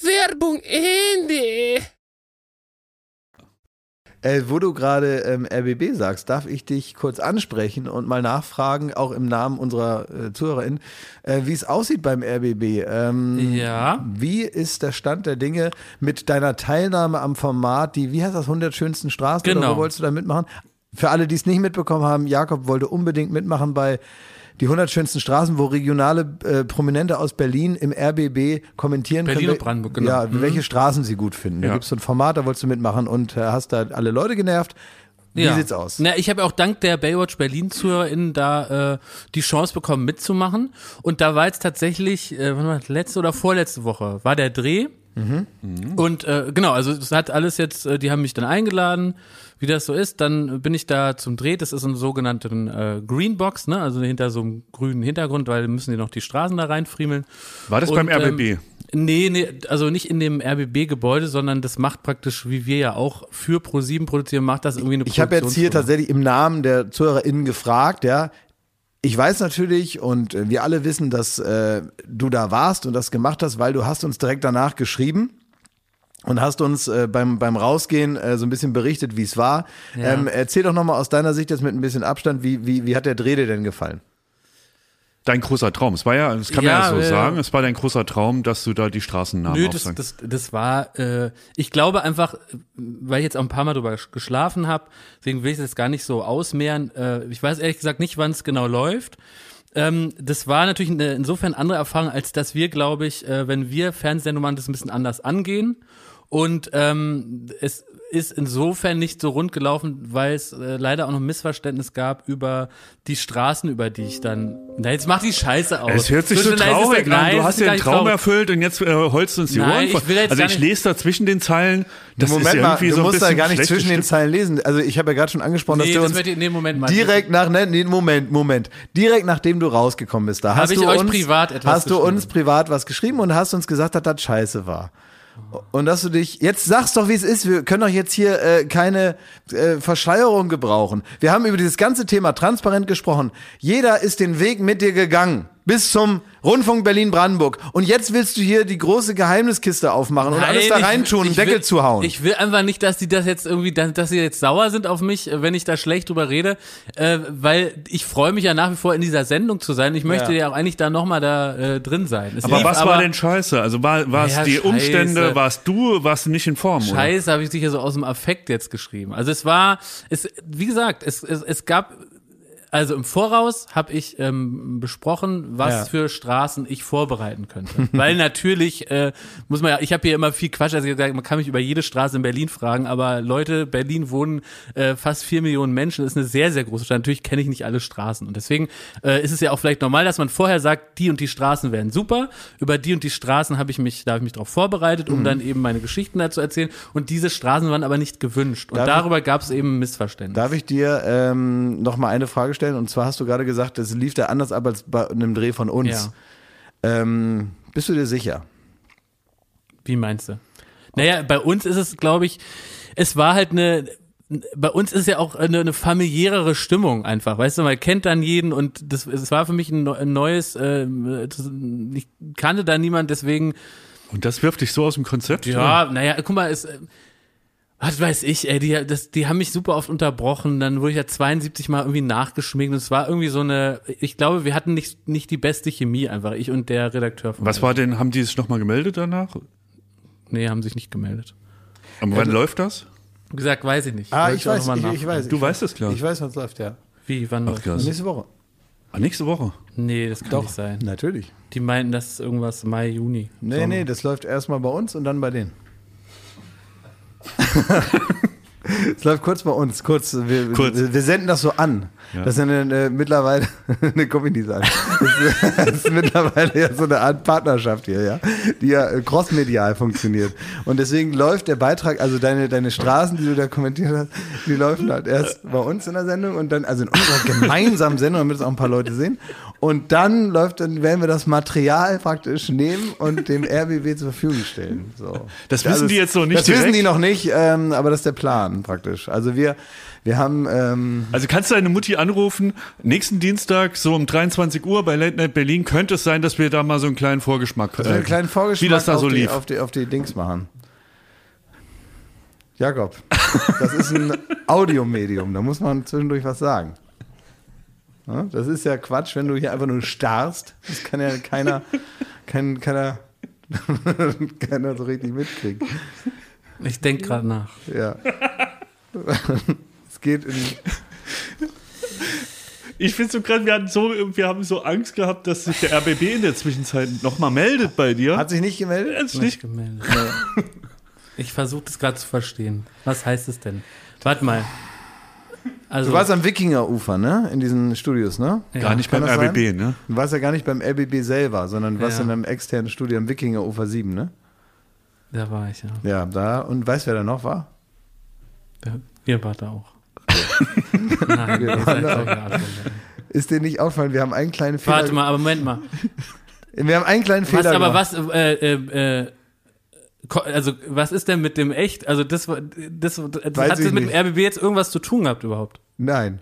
S5: Werbung Ende.
S1: Äh, wo du gerade ähm, RBB sagst, darf ich dich kurz ansprechen und mal nachfragen, auch im Namen unserer äh, ZuhörerInnen, äh, wie es aussieht beim RBB. Ähm,
S3: Ja.
S1: Wie ist der Stand der Dinge mit deiner Teilnahme am Format, die, wie heißt das, 100 schönsten Straßen? Oder
S3: Genau.
S1: wo wolltest du da mitmachen? Für alle, die es nicht mitbekommen haben, Jakob wollte unbedingt mitmachen bei die 100 schönsten Straßen, wo regionale äh, Prominente aus Berlin im RBB kommentieren
S3: Berlin
S1: können.
S3: und Brandenburg, genau.
S1: Ja, welche Straßen sie gut finden. Da
S2: Ja.
S1: gibt es so ein Format, da wolltest du mitmachen und äh, hast da alle Leute genervt. Wie
S3: Ja.
S1: sieht's aus?
S3: Na, ich habe auch dank der Baywatch Berlin-ZuhörerInnen da äh, die Chance bekommen, mitzumachen. Und da war jetzt tatsächlich, äh, das, letzte oder vorletzte Woche, war der Dreh. Und äh, genau, also das hat alles jetzt, äh, die haben mich dann eingeladen, wie das so ist. Dann bin ich da zum Dreh. Das ist eine sogenannte äh, Greenbox, ne? Also hinter so einem grünen Hintergrund, weil müssen die noch die Straßen da reinfriemeln.
S2: War das
S3: Und,
S2: beim RBB?
S3: Ähm, nee, nee, also nicht in dem RBB-Gebäude, sondern das macht praktisch, wie wir ja auch für Pro7 produzieren, macht das irgendwie eine
S1: Ich habe jetzt hier tatsächlich im Namen der ZuhörerInnen gefragt, ja. Ich weiß natürlich und äh, wir alle wissen, dass äh, du da warst und das gemacht hast, weil du hast uns direkt danach geschrieben und hast uns äh, beim, beim Rausgehen äh, so ein bisschen berichtet, wie es war.
S3: Ja.
S1: Ähm, erzähl doch nochmal aus deiner Sicht jetzt mit ein bisschen Abstand, wie, wie, wie hat der Dreh dir denn gefallen?
S2: Dein großer Traum. Es war ja, das kann man
S3: Ja,
S2: ja so
S3: äh,
S2: sagen, es war dein großer Traum, dass du da die Straßennamen
S3: Nö, das, das, das war, äh, ich glaube einfach, weil ich jetzt auch ein paar Mal drüber geschlafen habe, deswegen will ich das gar nicht so ausmehren. Äh, ich weiß ehrlich gesagt nicht, wann es genau läuft. Ähm, das war natürlich eine insofern andere Erfahrung, als dass wir, glaube ich, äh, wenn wir Fernsehsendungen machen, das ein bisschen anders angehen. Und ähm, es ist insofern nicht so rund gelaufen, weil es äh, leider auch noch ein Missverständnis gab über die Straßen, über die ich dann. Na, jetzt mach die Scheiße aus.
S2: Es hört sich so,
S3: es
S2: traurig an. Du hast dir einen Traum
S3: traurig.
S2: erfüllt und jetzt äh, holst du uns die
S3: Nein,
S2: Ohren
S3: ich
S2: voll.
S3: will jetzt
S2: Also ich lese da zwischen den Zeilen, das
S1: Moment
S2: ist
S1: mal,
S2: irgendwie
S1: du
S2: so ein
S1: musst da gar nicht zwischen den
S2: Stimmung.
S1: Zeilen lesen. Also ich habe ja gerade schon angesprochen,
S3: Nee,
S1: dass du
S3: das
S1: uns
S3: in dem Moment mal
S1: direkt nach, ne, nee, Moment, Moment, direkt nachdem du rausgekommen bist, da hast
S3: ich
S1: du
S3: euch
S1: uns,
S3: privat etwas
S1: hast du uns privat was geschrieben und hast uns gesagt, dass das scheiße war. Und dass du dich, jetzt sag's doch, wie es ist. Wir können doch jetzt hier äh, keine äh, Verschleierung gebrauchen. Wir haben über dieses ganze Thema transparent gesprochen. Jeder ist den Weg mit dir gegangen. Bis zum Rundfunk Berlin-Brandenburg. Und jetzt willst du hier die große Geheimniskiste aufmachen und
S3: Nein,
S1: alles da reintun und
S3: ich
S1: Deckel
S3: will,
S1: zuhauen.
S3: Ich will einfach nicht, dass die das jetzt irgendwie, dass, dass sie jetzt sauer sind auf mich, äh, wenn ich da schlecht drüber rede, äh, weil ich freue mich ja nach wie vor in dieser Sendung zu sein. Ich möchte
S1: Ja.
S3: ja, auch eigentlich da nochmal da äh, drin sein. Es
S2: Aber
S3: lief
S2: was war denn scheiße? Also war, war es
S3: Ja,
S2: die
S3: scheiße.
S2: Umstände, warst du, warst du nicht in Form?
S3: Scheiße, habe ich sicher so aus dem Affekt jetzt geschrieben. Also es war, es, wie gesagt, es, es, es gab Also im Voraus habe ich ähm, besprochen, was
S1: Ja.
S3: für Straßen ich vorbereiten könnte. Weil natürlich äh, muss man ja, ich habe hier immer viel Quatsch, also gesagt, man kann mich über jede Straße in Berlin fragen, aber Leute, Berlin wohnen äh, fast vier Millionen Menschen, das ist eine sehr, sehr große Stadt. Natürlich kenne ich nicht alle Straßen. Und deswegen äh, ist es ja auch vielleicht normal, dass man vorher sagt, die und die Straßen wären super. Über die und die Straßen habe ich mich, da habe ich mich darauf vorbereitet,
S1: Mhm.
S3: um dann eben meine Geschichten dazu erzählen. Und diese Straßen waren aber nicht gewünscht. Und
S1: Darf
S3: darüber gab es eben Missverständnis.
S1: Darf ich dir ähm, noch mal eine Frage stellen? Und zwar hast du gerade gesagt, es lief da anders ab als bei einem Dreh von uns.
S3: Ja.
S1: Ähm, bist du dir sicher?
S3: Wie meinst du? Naja, bei uns ist es, glaube ich, es war halt eine, bei uns ist ja auch eine, eine familiärere Stimmung einfach, weißt du, man kennt dann jeden und das, es war für mich ein, ein neues, äh, das, ich kannte da niemand, deswegen,
S2: Und das wirft dich so aus dem Konzept?
S3: ja, naja, guck mal, es, äh, was weiß ich, ey, die, das, die haben mich super oft unterbrochen, dann wurde ich ja 72 Mal irgendwie nachgeschminkt und es war irgendwie so eine, ich glaube, wir hatten nicht, nicht die beste Chemie einfach, ich und der Redakteur von
S2: Was war denn, haben die sich nochmal gemeldet danach?
S3: Nee, haben sich nicht gemeldet.
S2: Aber wann läuft das?
S3: Wie gesagt, weiß ich nicht.
S1: Ah,
S3: Wollte
S1: ich weiß, ich, ich weiß.
S2: Du
S1: ich
S2: weißt
S1: weiß,
S2: es, klar.
S1: Ich weiß, was läuft, ja.
S3: Wie, wann?
S2: Ach krass.
S1: Nächste Woche.
S2: Ah, nächste Woche.
S3: Nee, das kann nicht sein.
S1: Natürlich.
S3: Die meinten, das ist irgendwas Mai, Juni.
S1: Nee,
S3: Sommer.
S1: nee, das läuft erstmal bei uns und dann bei denen. Es läuft kurz bei uns, kurz. Wir,
S2: Kurz.
S1: wir, wir senden das so an.
S2: Ja.
S1: Das ist eine, eine, mittlerweile eine Comedy sein. Das, ist- das ist mittlerweile ja so eine Art Partnerschaft hier, ja, die ja äh, crossmedial funktioniert. Und deswegen läuft der Beitrag, also deine, deine Straßen, die du da kommentiert hast, die laufen halt erst bei uns in der Sendung und dann, also in unserer gemeinsamen Sendung, damit es auch ein paar Leute sehen. Und dann läuft, dann werden wir das Material praktisch nehmen und dem RBB zur Verfügung stellen. So.
S2: Das wissen die jetzt noch nicht
S1: Das wissen
S2: direkt?
S1: die noch nicht, ähm, aber das ist der Plan praktisch. Also wir, wir haben, ähm,
S2: Also kannst du deine Mutti anrufen, nächsten Dienstag so um 23 Uhr bei Late Night Berlin könnte es sein, dass wir da mal so einen kleinen Vorgeschmack
S1: wir einen kleinen Vorgeschmack
S2: wie das da so
S1: auf, die,
S2: lief.
S1: auf, die, auf die Dings machen. Jakob, das ist ein Audiomedium, da muss man zwischendurch was sagen. Das ist ja Quatsch, wenn du hier einfach nur starrst. Das kann ja keiner, kein, keiner, keiner so richtig mitkriegen.
S3: Ich denke gerade nach.
S1: Ja. geht in,
S2: Ich finde so gerade, wir, hatten so, wir haben so Angst gehabt, dass sich der RBB in der Zwischenzeit nochmal meldet bei dir.
S1: hat sich nicht gemeldet?
S2: Jetzt
S3: Nicht
S2: nicht.
S3: gemeldet. Ich versuche das gerade zu verstehen. Was heißt es denn? Warte mal. Also,
S1: Du warst am Wikingerufer, ne? In diesen Studios, ne?
S3: ja.
S2: Gar nicht
S1: Kann
S2: beim
S1: das sein?
S2: RBB, ne?
S1: Du warst ja gar nicht beim RBB selber, sondern warst
S3: Ja.
S1: in einem externen Studio am Wikingerufer 7, ne?
S3: Da war ich, ja.
S1: Ja, da. Und weißt du, wer da noch war?
S3: Da- Ihr wart da auch. Nein, ihr seid doch gerade.
S1: Ist dir nicht aufgefallen, wir haben einen kleinen Fehler.
S3: Warte mal, aber Moment mal.
S1: Wir haben einen kleinen
S3: Was,
S1: Fehler
S3: aber
S1: gemacht.
S3: was, äh, äh, äh, also was ist denn mit dem echt? Also das, war- das, das
S1: Weiß
S3: hat das mit dem
S1: nicht.
S3: RBB jetzt irgendwas zu tun gehabt überhaupt?
S1: Nein.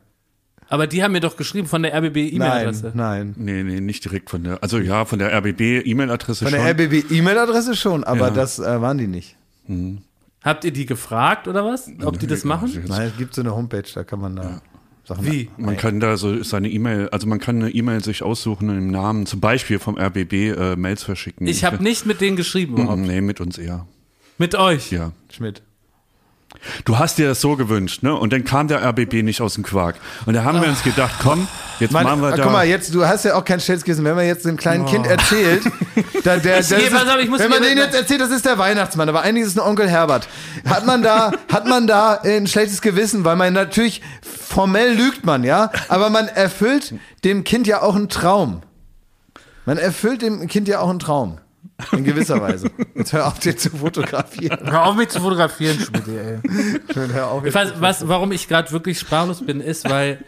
S3: Aber die haben mir doch geschrieben von der RBB
S1: Nein,
S3: E-Mail-Adresse.
S1: nein.
S2: Nee, nee, nicht direkt von der, also ja, von der RBB E-Mail-Adresse
S1: Von
S2: schon.
S1: der RBB E-Mail-Adresse schon, aber
S2: Ja.
S1: das äh, waren die nicht.
S3: Habt ihr die gefragt oder was? Ob die das machen?
S1: Nein, es gibt so eine Homepage, da kann man da Sachen.
S3: Wie?
S2: Man kann da so seine E-Mail, also man kann eine E-Mail sich aussuchen und im Namen, zum Beispiel vom RBB, äh, Mails verschicken.
S3: Ich habe nicht mit denen geschrieben überhaupt.
S2: Nee, mit uns eher.
S3: Mit euch.
S2: Ja.
S1: Schmidt.
S2: Du hast dir das so gewünscht, ne? Und dann kam der RBB nicht aus dem Quark. Und da haben wir uns gedacht, komm, jetzt
S1: Mann,
S2: machen wir
S1: ah,
S2: da.
S1: guck mal, jetzt, du hast ja auch kein Schätzkissen. Wenn man jetzt dem kleinen Kind erzählt, da, der, ist,
S3: auf, ich muss
S1: wenn man denen jetzt erzählt, das ist der Weihnachtsmann, aber eigentlich ist es ein Onkel Herbert. Hat man da, hat man da ein schlechtes Gewissen, weil man natürlich, formell lügt man, ja, aber man erfüllt dem Kind ja auch einen Traum. Man erfüllt dem Kind ja auch einen Traum. In gewisser Weise. Jetzt hör auf, dir zu fotografieren.
S3: Hör auf mich zu fotografieren, Schmidt, ey.
S1: Hör auf,
S3: Ich weiß, was, warum ich gerade wirklich sprachlos bin, ist, weil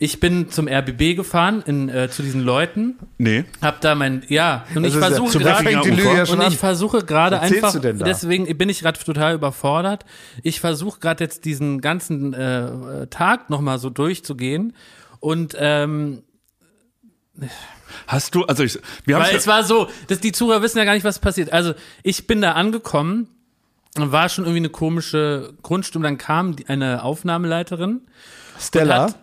S3: ich bin zum RBB gefahren in, äh, zu diesen Leuten,
S2: nee.
S3: hab da mein, ja, und ich
S1: Das ja-
S3: versuche gerade,
S1: fängt die Lüge ja
S3: und ich versuche gerade einfach,
S1: du denn da?
S3: deswegen bin ich gerade total überfordert. Ich versuche gerade jetzt diesen ganzen äh, Tag nochmal so durchzugehen und ähm,
S2: Hast du, also ich, wir haben
S3: weil es war so, dass die Zuhörer wissen ja gar nicht, was passiert. Also ich bin da angekommen, war schon irgendwie eine komische Grundstimmung, dann kam eine Aufnahmeleiterin
S1: Stella.
S3: hat-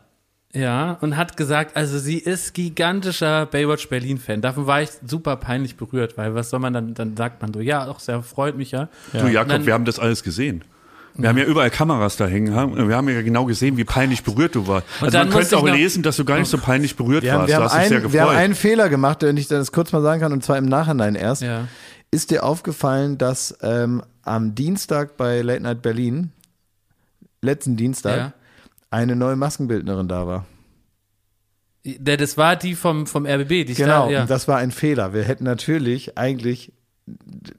S3: Ja, und hat gesagt, also sie ist gigantischer Baywatch Berlin-Fan. Davon war ich super peinlich berührt, weil was soll man dann, dann sagt man so, ja, doch, sehr freut mich ja.
S2: du Jakob,
S3: dann-
S2: wir haben das alles gesehen. Wir haben ja überall Kameras da hängen. haben- Wir haben ja genau gesehen, wie peinlich berührt du warst. Also
S3: dann
S2: man könnte auch lesen, dass du gar nicht so peinlich berührt
S1: Wir haben,
S2: warst.
S1: wir,
S2: du
S1: haben
S2: hast dich sehr
S1: einen, wir haben einen Fehler gemacht, wenn ich das kurz mal sagen kann, und zwar im Nachhinein erst.
S3: Ja.
S1: Ist dir aufgefallen, dass ähm, am Dienstag bei Late Night Berlin, letzten Dienstag,
S3: Ja.
S1: eine neue Maskenbildnerin da war?
S3: Der, das war die vom, vom RBB. Die ich
S1: Genau,
S3: Da, ja.
S1: und das war ein Fehler. Wir hätten natürlich eigentlich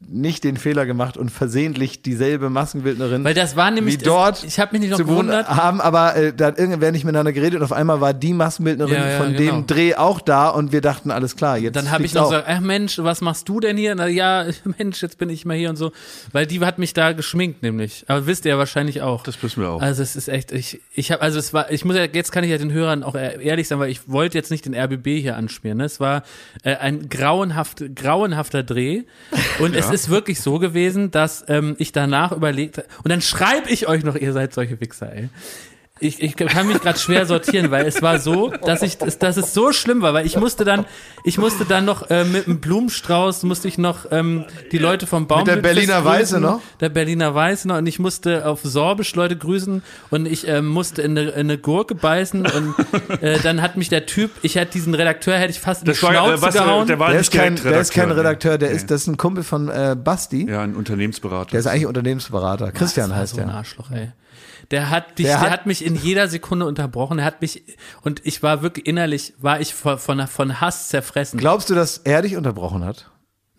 S1: nicht den Fehler gemacht und versehentlich dieselbe Maskenbildnerin
S3: Weil das war nämlich
S1: wie dort
S3: Ich habe mich nicht noch gewundert.
S1: haben, aber äh, da hat irgendwer nicht miteinander geredet und auf einmal war die Maskenbildnerin
S3: Ja, ja,
S1: von
S3: genau.
S1: dem Dreh auch da und wir dachten, alles klar, jetzt
S3: Dann habe ich noch gesagt, ach Mensch, was machst du denn hier? Na ja, Mensch, jetzt bin ich mal hier und so. Weil die hat mich da geschminkt nämlich. Aber wisst ihr ja wahrscheinlich auch.
S2: Das wissen wir auch.
S3: Also es ist echt, ich, ich habe, also es war, ich muss ja, jetzt kann ich ja den Hörern auch ehrlich sein, weil ich wollte jetzt nicht den RBB hier anspielen. Ne? Es war äh, ein grauenhaft, grauenhafter Dreh und es ist wirklich so gewesen, dass ähm, ich danach überlegt und dann schreibe ich euch noch, ihr seid solche Wichser, ey. Ich, ich kann mich gerade schwer sortieren, weil es war so, dass ich, dass es so schlimm war, weil ich musste dann, ich musste dann noch äh, mit einem Blumenstrauß musste ich noch ähm, die Leute vom Baum
S1: Mit der Berliner Weiße noch?
S3: der Berliner Weiße noch und ich musste auf Sorbisch Leute grüßen und ich ähm, musste in eine, in eine Gurke beißen und äh, dann hat mich der Typ, ich hätte diesen Redakteur hätte ich fast in die
S2: war, äh,
S3: Schnauze
S2: äh,
S3: gehauen.
S2: der war
S1: Der
S2: nicht
S1: ist, kein, der ist kein Redakteur, der
S2: Nee.
S1: ist, das ist ein Kumpel von äh, Basti.
S2: Ja, ein Unternehmensberater.
S1: Der ist eigentlich Unternehmensberater. Christian
S3: war
S1: heißt
S3: so ein
S1: der.
S3: Arschloch, ey. Der hat, dich,
S1: Der
S3: der,
S1: hat-
S3: hat, mich in jeder Sekunde unterbrochen. Er hat mich und ich war wirklich innerlich war ich von von, von Hass zerfressen.
S1: Glaubst du, dass er dich unterbrochen hat?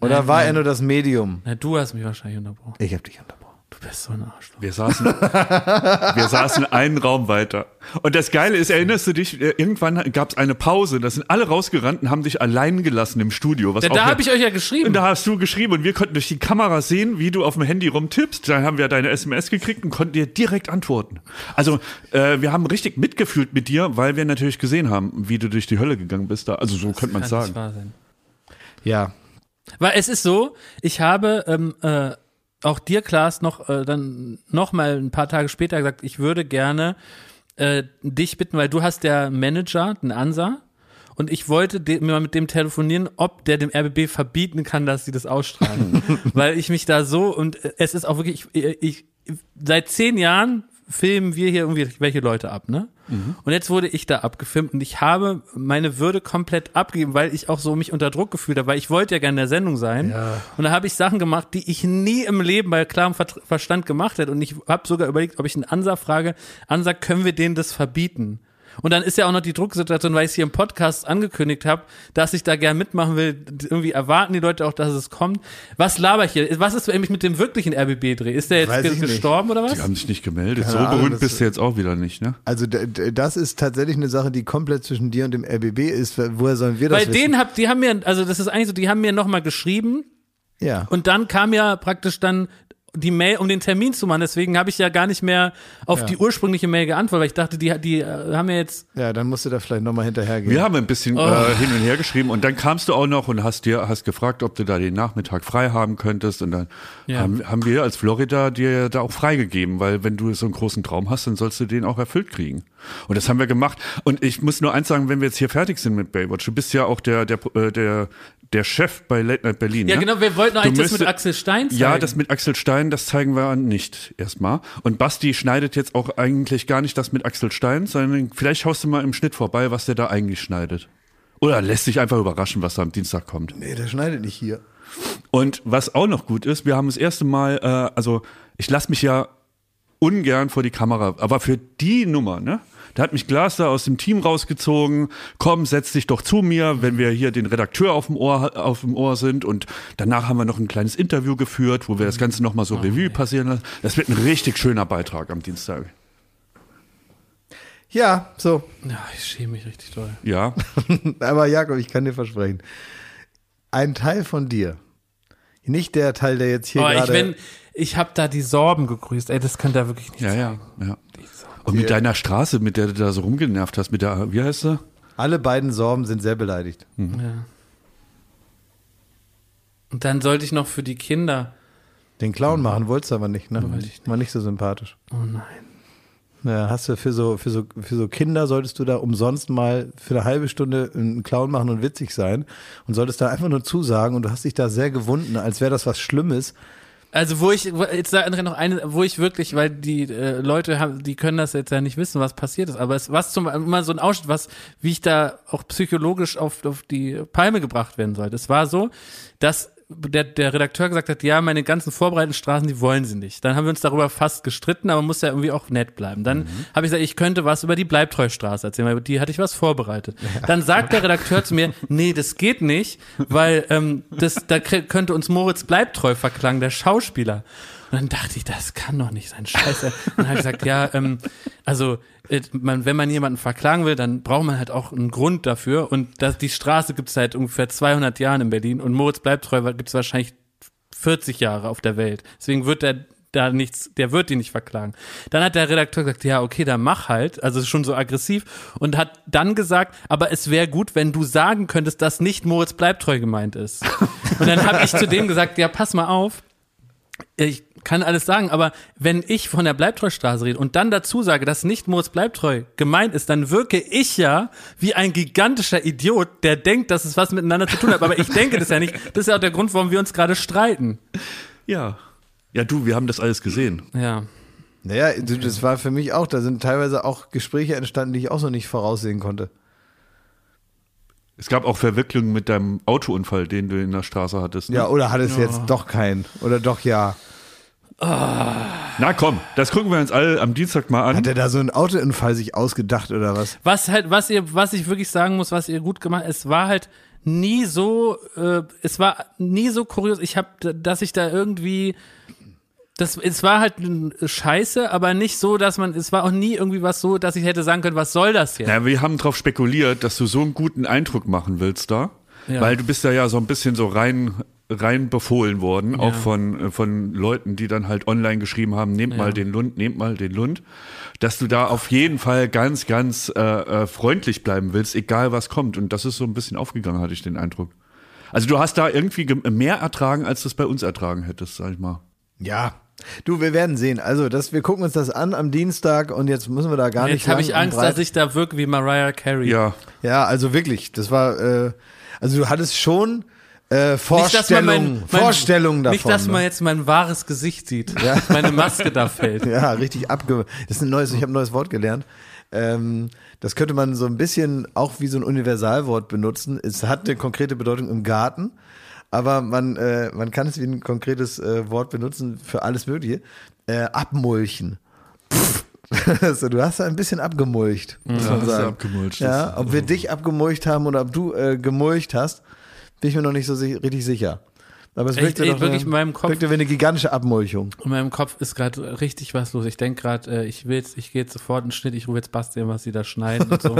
S1: Oder
S3: Nein,
S1: war
S3: nein.
S1: er nur das Medium?
S3: Na, du hast mich wahrscheinlich unterbrochen.
S1: Ich habe dich unterbrochen.
S3: Du bist so ein Arschloch.
S2: Wir saßen, wir saßen einen Raum weiter. Und das Geile ist, erinnerst du dich, äh, irgendwann gab es eine Pause, da sind alle rausgerannt und haben dich allein gelassen im Studio. Was
S3: Da,
S2: auch
S3: da habe ich euch ja geschrieben.
S2: Und da hast du geschrieben und wir konnten durch die Kamera sehen, wie du auf dem Handy rumtippst. Dann haben wir deine SMS gekriegt und konnten dir direkt antworten. Also äh, wir haben richtig mitgefühlt mit dir, weil wir natürlich gesehen haben, wie du durch die Hölle gegangen bist da. Also so könnte man
S3: Kann
S2: sagen.
S3: nicht wahr sein.
S1: Ja.
S3: Weil es ist so, ich habe ähm, äh, auch dir, Klaas, noch äh, dann noch mal ein paar Tage später gesagt, ich würde gerne äh, dich bitten, weil du hast der Manager, den Ansa, und ich wollte de mal mit dem telefonieren, ob der dem RBB verbieten kann, dass sie das ausstrahlen. weil ich mich da so, und äh, es ist auch wirklich, ich, ich seit zehn Jahren filmen wir hier irgendwie welche Leute ab, ne? Und jetzt wurde ich da abgefilmt und ich habe meine Würde komplett abgegeben, weil ich auch so mich unter Druck gefühlt habe, weil ich wollte ja gerne in der Sendung sein. Und da habe ich Sachen gemacht, die ich nie im Leben bei klarem Verstand gemacht hätte. Und ich habe sogar überlegt, ob ich einen Ansa frage, Ansa, können wir denen das verbieten? Und dann ist ja auch noch die Drucksituation, weil ich es hier im Podcast angekündigt habe, dass ich da gern mitmachen will. Irgendwie erwarten die Leute auch, dass es kommt. Was laber ich hier? Was ist eigentlich mit dem wirklichen RBB-Dreh? Ist der jetzt
S1: Weiß
S3: ge-
S1: nicht.
S3: gestorben oder was?
S2: Die haben sich nicht gemeldet.
S1: Keine
S2: so
S1: Ahnung,
S2: berühmt bist du jetzt auch wieder nicht, ne?
S1: Also das ist tatsächlich eine Sache, die komplett zwischen dir und dem RBB ist. Woher sollen wir das
S3: Bei
S1: wissen?
S3: denen habt, die haben mir, also das ist eigentlich so, die haben mir nochmal geschrieben
S1: ja.
S3: und dann kam ja praktisch dann die Mail, um den Termin zu machen. Deswegen habe ich ja gar nicht mehr auf
S1: Ja.
S3: die ursprüngliche Mail geantwortet, weil ich dachte, die, die äh, haben ja jetzt.
S1: ja, dann musst du da vielleicht nochmal hinterhergehen.
S2: Wir haben ein bisschen
S3: Oh.
S2: äh, hin und her geschrieben und dann kamst du auch noch und hast dir hast gefragt, ob du da den Nachmittag frei haben könntest und dann
S3: Ja.
S2: haben, haben wir als Florida dir da auch freigegeben, weil wenn du so einen großen Traum hast, dann sollst du den auch erfüllt kriegen. Und das haben wir gemacht. Und ich muss nur eins sagen, wenn wir jetzt hier fertig sind mit Baywatch, du bist ja auch der der äh, der der Chef bei Late Night Berlin.
S3: Ja,
S2: ne?
S3: genau, wir wollten eigentlich das
S2: müsste-
S3: mit Axel Stein zeigen.
S2: Ja, das mit Axel Stein, das zeigen wir nicht erstmal. Und Basti schneidet jetzt auch eigentlich gar nicht das mit Axel Stein, sondern vielleicht schaust du mal im Schnitt vorbei, was der da eigentlich schneidet. Oder lässt sich einfach überraschen, was da am Dienstag kommt.
S1: nee, der schneidet nicht hier.
S2: Und was auch noch gut ist, wir haben das erste Mal, äh, also ich lasse mich ja ungern vor die Kamera, aber für die Nummer, ne? Da hat mich Glas da aus dem Team rausgezogen. Komm, setz dich doch zu mir, wenn wir hier den Redakteur auf dem Ohr, auf dem Ohr sind. Und danach haben wir noch ein kleines Interview geführt, wo wir das Ganze nochmal so Revue passieren lassen. Das wird ein richtig schöner Beitrag am Dienstag.
S1: Ja, so.
S3: Ja, ich schäme mich richtig doll.
S2: Ja.
S1: Aber Jakob, ich kann dir versprechen, ein Teil von dir, nicht der Teil, der jetzt hier
S3: Oh, ich
S1: gerade...
S3: bin, ich habe da die Sorben gegrüßt. Ey, das könnt ihr wirklich nicht
S2: Ja,
S3: sagen.
S2: ja, ja. Und mit deiner Straße, mit der du da so rumgenervt hast, mit der, wie heißt sie?
S1: alle beiden Sorben sind sehr beleidigt.
S3: Ja. Und dann sollte ich noch für die Kinder.
S1: Den Clown machen wolltest du aber nicht, ne?
S3: Wollte ich nicht.
S1: War nicht so sympathisch.
S3: Oh nein.
S1: Ja, hast du für so, für so, für so Kinder solltest du da umsonst mal für eine halbe Stunde einen Clown machen und witzig sein und solltest da einfach nur zusagen und du hast dich da sehr gewunden, als wäre das was Schlimmes.
S3: Also wo ich jetzt da noch eine, wo ich wirklich, weil die äh, Leute haben, die können das jetzt ja nicht wissen, was passiert ist, aber es was zum mal so ein Ausschnitt, was wie ich da auch psychologisch auf auf die Palme gebracht werden sollte. Es war so, dass der, der Redakteur gesagt hat, ja, meine ganzen vorbereiteten Straßen, die wollen sie nicht. Dann haben wir uns darüber fast gestritten, aber muss ja irgendwie auch nett bleiben. Dann habe ich gesagt, ich könnte was über die Bleibtreustraße erzählen, weil über die hatte ich was vorbereitet. Dann sagt der Redakteur zu mir, nee, das geht nicht, weil ähm, das, da könnte uns Moritz Bleibtreu verklagen, der Schauspieler. Und dann dachte ich, das kann doch nicht sein, scheiße. Und dann habe ich gesagt, ja, ähm, also äh, man, wenn man jemanden verklagen will, dann braucht man halt auch einen Grund dafür. Und das, die Straße gibt es seit ungefähr 200 Jahren in Berlin und Moritz Bleibtreu gibt es wahrscheinlich 40 Jahre auf der Welt. Deswegen wird er da nichts, der wird die nicht verklagen. Dann hat der Redakteur gesagt, ja, okay, dann mach halt, also schon so aggressiv und hat dann gesagt, aber es wäre gut, wenn du sagen könntest, dass nicht Moritz Bleibtreu gemeint ist. Und dann habe ich zu dem gesagt, ja, pass mal auf, ich kann alles sagen, aber wenn ich von der Bleibtreustraße rede und dann dazu sage, dass nicht Moritz Bleibtreu gemeint ist, dann wirke ich ja wie ein gigantischer Idiot, der denkt, dass es was miteinander zu tun hat. Aber ich denke das ja nicht. Das ist ja auch der Grund, warum wir uns gerade streiten.
S2: Ja. Ja, du, wir haben das alles gesehen.
S3: Ja.
S1: Naja, das war für mich auch, da sind teilweise auch Gespräche entstanden, die ich auch so nicht voraussehen konnte.
S2: Es gab auch Verwicklungen mit deinem Autounfall, den du in der Straße hattest. ne?
S1: Ja, oder hat es jetzt doch keinen? Oder doch ja?
S2: Na komm, das gucken wir uns alle am Dienstag mal an.
S1: Hat er da so einen Autounfall sich ausgedacht oder was?
S3: Was halt, was ihr, was ich wirklich sagen muss, was ihr gut gemacht, es war halt nie so, äh, es war nie so kurios. Ich habe, dass ich da irgendwie, das, es war halt scheiße, aber nicht so, dass man, es war auch nie irgendwie was so, dass ich hätte sagen können, was soll das jetzt?
S2: Ja, wir haben darauf spekuliert, dass du so einen guten Eindruck machen willst da.
S3: Ja.
S2: Weil du bist da ja so ein bisschen so rein, rein befohlen worden, auch von, äh, von Leuten, die dann halt online geschrieben haben, nehmt mal den Lund, nehmt mal den Lund. Dass du da auf jeden Fall ganz, ganz äh, äh, freundlich bleiben willst, egal was kommt. Und das ist so ein bisschen aufgegangen, hatte ich den Eindruck. Also du hast da irgendwie ge- mehr ertragen, als du es bei uns ertragen hättest, sag ich mal.
S1: Ja. Du, wir werden sehen. Also, das, wir gucken uns das an am Dienstag und jetzt müssen wir da gar nicht
S3: Jetzt habe ich Angst, dass ich da wirke wie Mariah Carey.
S2: Ja,
S1: Ja, also wirklich, das war, äh, also du hattest schon äh,
S3: Nicht, dass man
S1: Vorstellungen,
S3: mein, mein,
S1: Vorstellungen davon.
S3: Nicht, dass man
S1: ne?
S3: jetzt mein wahres Gesicht sieht. Meine Maske da fällt.
S1: Ja, richtig abge. Das ist ein neues, ich habe ein neues Wort gelernt. Ähm, das könnte man so ein bisschen auch wie so ein Universalwort benutzen. Es hat eine konkrete Bedeutung im Garten, aber man, äh, man kann es wie ein konkretes äh, Wort benutzen für alles Mögliche. Äh, abmulchen. also, du hast da ein bisschen abgemulcht, muss man sagen.
S2: abgemulcht,
S1: Ja, ob wir dich abgemulcht haben oder ob du äh, gemulcht hast, bin ich mir noch nicht so si richtig sicher. Aber es
S3: Echt,
S1: wirkte
S3: ey,
S1: doch
S3: wirklich
S1: eine,
S3: in meinem Kopf-
S1: wirkte wie eine gigantische Abmulchung.
S3: In meinem Kopf ist gerade richtig was los. Ich denke gerade, äh, ich will jetzt, ich gehe jetzt sofort in den Schnitt, ich rufe jetzt Basti was sie da schneiden und so.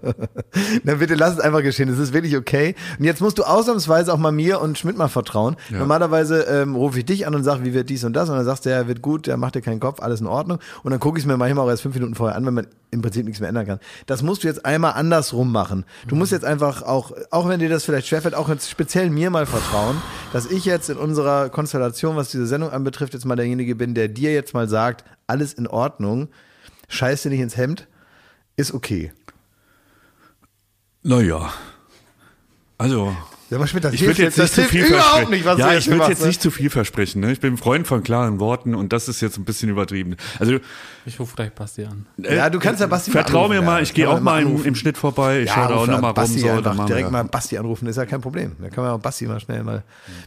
S1: Na bitte lass es einfach geschehen. Es ist wirklich okay. Und jetzt musst du ausnahmsweise auch mal mir und Schmidt mal vertrauen. Normalerweise ähm, rufe ich dich an und sage, wie wird dies und das. Und dann sagst du, ja, wird gut, der macht dir keinen Kopf, alles in Ordnung. Und dann gucke ich es mir manchmal auch erst fünf Minuten vorher an, wenn man im Prinzip nichts mehr ändern kann. Das musst du jetzt einmal andersrum machen. Du musst jetzt einfach auch, auch wenn dir das vielleicht schwerfällt, auch jetzt speziell mir mal vertrauen, dass ich jetzt in unserer Konstellation, was diese Sendung anbetrifft, jetzt mal derjenige bin, der dir jetzt mal sagt, alles in Ordnung, scheiß dir nicht ins Hemd, ist okay.
S2: naja. Also,
S1: Ja, aber Schmidt, das
S2: Ich würde jetzt nicht zu viel
S1: überhaupt nicht, was
S2: ja,
S1: du
S2: ich
S1: machst,
S2: jetzt
S1: ne?
S2: nicht zu viel versprechen. Ne? Ich bin ein Freund von klaren Worten und das ist jetzt ein bisschen übertrieben. Also
S3: Ich rufe gleich Basti an.
S2: äh,
S1: Ja, du kannst ja Basti mal
S2: vertrau mir
S1: anrufen,
S2: mal,
S1: ja.
S2: ich gehe auch mal im, im Schnitt vorbei. Ich
S1: Ja,
S2: schaue da auch nochmal rum.
S1: Basti
S2: So,
S1: einfach direkt mal Basti anrufen, ist ja kein Problem. Da kann man auch Basti mal schnell mal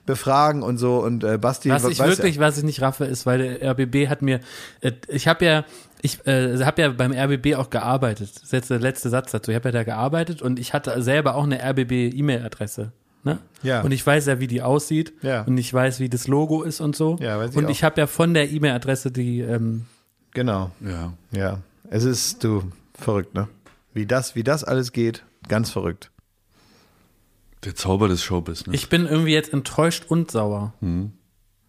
S1: befragen und so und äh, Basti
S3: Was ich wirklich, was ich nicht raffe, ist, weil der RBB hat mir, äh, ich habe ja, ich äh, habe ja beim RBB auch gearbeitet. Das ist jetzt der letzte Satz dazu. Ich habe ja da gearbeitet und ich hatte selber auch eine RBB-E-Mail-Adresse. Ne?
S1: Ja.
S3: Und ich weiß ja, wie die aussieht
S1: Ja.
S3: und ich weiß, wie das Logo ist und so.
S1: Ja, weiß ich
S3: und
S1: auch.
S3: ich habe ja von der E-Mail-Adresse die, ähm.
S1: Genau,
S2: Ja.
S1: ja. Es ist, du, verrückt, ne? Wie das, wie das alles geht, ganz verrückt.
S2: Der Zauber des Showbusiness.
S3: ich bin irgendwie jetzt enttäuscht und sauer.
S1: Hm.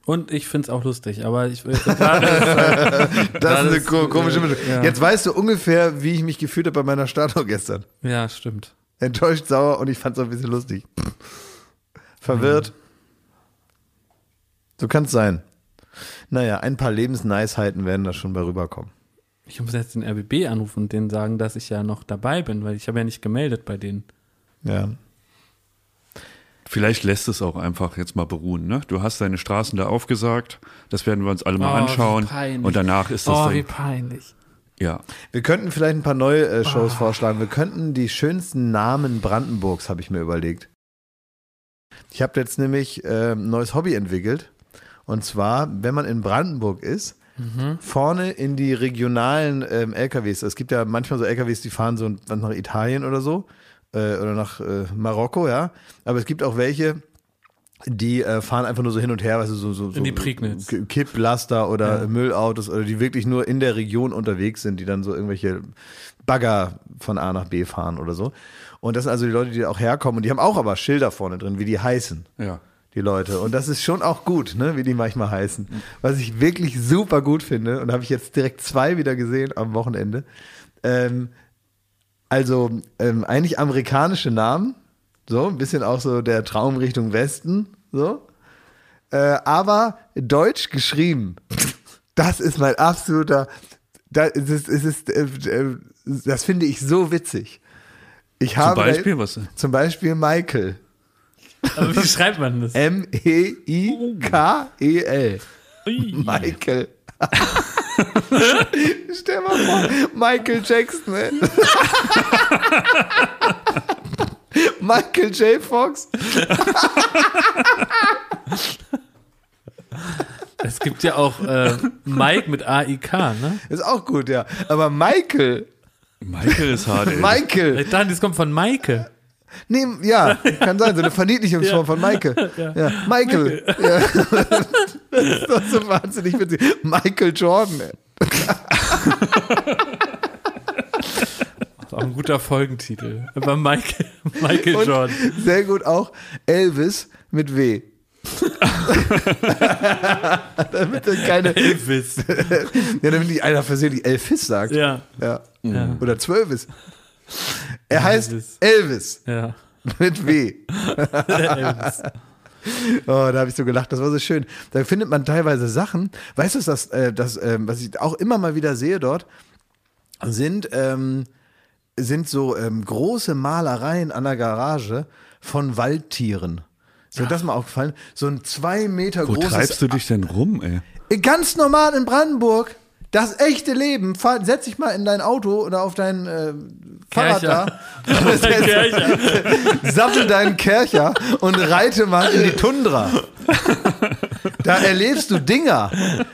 S3: Und ich find's auch lustig, aber ich gerade ist, äh,
S1: Das ist eine
S3: ist,
S1: ko komische
S3: äh,
S1: Mischung.
S3: ja.
S1: Jetzt weißt du ungefähr, wie ich mich gefühlt habe bei meiner Startung gestern.
S3: ja, stimmt.
S1: Enttäuscht, sauer und ich fand es auch ein bisschen lustig. Verwirrt. So kann es sein. Naja, ein paar Lebensneisheiten werden da schon bei rüberkommen.
S3: Ich muss jetzt den RBB anrufen und denen sagen, dass ich ja noch dabei bin, weil ich habe ja nicht gemeldet bei denen.
S1: Ja.
S2: Vielleicht lässt es auch einfach jetzt mal beruhen. Ne? Du hast deine Straßen da aufgesagt. Das werden wir uns alle mal
S3: Oh, wie
S2: anschauen.
S3: peinlich.
S2: Und danach ist das
S3: Oh, wie peinlich.
S2: ja.
S1: Wir könnten vielleicht ein paar neue äh, Shows
S3: Ah.
S1: vorschlagen. Wir könnten die schönsten Namen Brandenburgs, habe ich mir überlegt. Ich habe jetzt nämlich äh, ein neues Hobby entwickelt. Und zwar, wenn man in Brandenburg ist,
S3: Mhm.
S1: vorne in die regionalen ähm, LKWs. Es gibt ja manchmal so LKWs, die fahren so nach Italien oder so. Äh, oder nach äh, Marokko, ja. Aber es gibt auch welche, die äh, fahren einfach nur so hin und her, weißt du, so, so, so
S3: In die Prignitz.
S1: Kipplaster oder Müllautos oder die wirklich nur in der Region unterwegs sind, die dann so irgendwelche Bagger von A nach B fahren oder so. Und das sind also die Leute, die auch herkommen und die haben auch aber Schilder vorne drin, wie die heißen,
S2: ja.
S1: die Leute. Und das ist schon auch gut, ne, wie die manchmal heißen. Was ich wirklich super gut finde und habe ich jetzt direkt zwei wieder gesehen am Wochenende. Ähm, also ähm, eigentlich amerikanische Namen, so ein bisschen auch so der Traum Richtung Westen, so. Äh, aber deutsch geschrieben. Das ist mein absoluter. Das ist, es ist, äh, äh, das finde ich so witzig. Ich
S2: Zum
S1: habe da-
S2: Beispiel, was?
S1: zum Beispiel Michael.
S3: Aber wie schreibt man das?
S1: E M-E-I-K-E-L. Michael. Stell mal vor, Michael Jackson, ey. Michael J. Fox.
S3: Es gibt ja auch äh, Mike mit A-I-K, ne?
S1: Ist auch gut, ja. Aber Michael,
S2: Michael ist hart, ey.
S1: Michael.
S3: Ich dachte, das kommt von Maike.
S1: Nee, ja, kann sein, so eine Verniedlichungsform von Michael. Ja, Michael. Ja. Das ist doch so wahnsinnig witzig. Michael Jordan, ey.
S3: Das ist auch ein guter Folgentitel. Aber Michael, Michael
S1: Und
S3: Jordan.
S1: sehr gut auch Elvis mit W. damit dann keine,
S3: Elvis.
S1: ja, damit nicht einer versehentlich Elvis sagt.
S3: Ja.
S1: Ja.
S3: Ja.
S1: Oder Zwölfis. Er heißt
S3: Elvis.
S1: Elvis
S3: Ja.
S1: mit W.
S3: Elvis.
S1: Oh, da habe ich so gelacht, das war so schön. Da findet man teilweise Sachen. Weißt du, das, äh, das ähm, was ich auch immer mal wieder sehe dort, sind, ähm, sind so ähm, große Malereien an der Garage von Waldtieren. Ist dir das mal aufgefallen? So ein zwei Meter
S2: Wo
S1: großes
S2: treibst du dich denn rum, ey?
S1: Ganz normal in Brandenburg. Das echte Leben. Fahr, setz dich mal in dein Auto oder auf dein äh, Fahrrad
S3: Kercher.
S1: da. Sammel deinen Kercher und reite mal in die Tundra. Da erlebst du Dinger.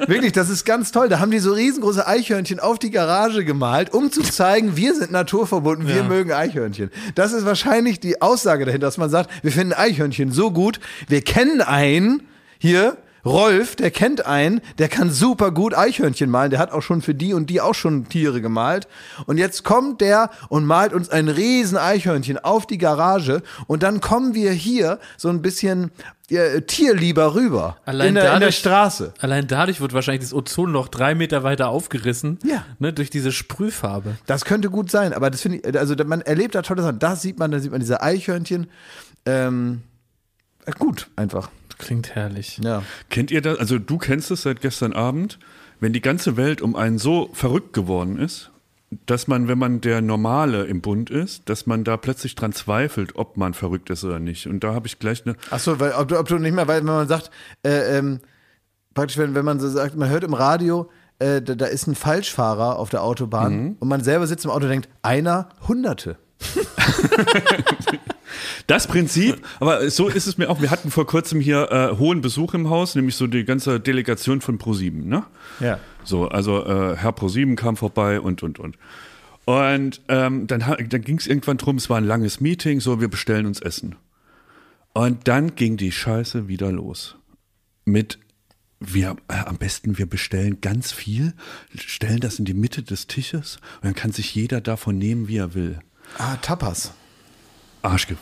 S1: Wirklich, das ist ganz toll. Da haben die so riesengroße Eichhörnchen auf die Garage gemalt, um zu zeigen, wir sind naturverbunden, wir
S3: Ja.
S1: mögen Eichhörnchen. Das ist wahrscheinlich die Aussage dahinter, dass man sagt, wir finden Eichhörnchen so gut, wir kennen einen hier. Rolf, der kennt einen, der kann super gut Eichhörnchen malen. Der hat auch schon für die und die auch schon Tiere gemalt. Und jetzt kommt der und malt uns ein riesen Eichhörnchen auf die Garage. Und dann kommen wir hier so ein bisschen äh, tierlieber rüber.
S3: Allein
S1: in, der, in der
S3: dadurch-
S1: Straße.
S3: Allein dadurch wird wahrscheinlich das Ozonloch drei Meter weiter aufgerissen.
S1: Ja.
S3: Ne, durch diese Sprühfarbe.
S1: Das könnte gut sein, aber das finde ich, also man erlebt da tolle Sachen. Das sieht man, da sieht man diese Eichhörnchen. Ähm, äh, gut, einfach.
S3: Klingt herrlich.
S1: Ja.
S2: Kennt ihr das? Also du kennst es seit gestern Abend, wenn die ganze Welt um einen so verrückt geworden ist, dass man, wenn man der Normale im Bund ist, dass man da plötzlich dran zweifelt, ob man verrückt ist oder nicht. Und da habe ich gleich eine.
S1: Achso, weil ob du, ob du nicht mehr, weil wenn man sagt, äh, ähm, praktisch, wenn, wenn man so sagt, man hört im Radio, äh, da, da ist ein Falschfahrer auf der Autobahn und man selber sitzt im Auto und denkt, einer, Hunderte.
S2: Das Prinzip, aber so ist es mir auch. Wir hatten vor kurzem hier äh, hohen Besuch im Haus, nämlich so die ganze Delegation von ProSieben, ne?
S1: Ja.
S2: So, also äh, Herr ProSieben kam vorbei und und und. Und ähm, dann, dann ging es irgendwann drum, es war ein langes Meeting, so wir bestellen uns Essen. Und dann ging die Scheiße wieder los. Mit wir äh, am besten wir bestellen ganz viel, stellen das in die Mitte des Tisches und dann kann sich jeder davon nehmen, wie er will.
S1: Ah, Tapas.
S2: Arschge.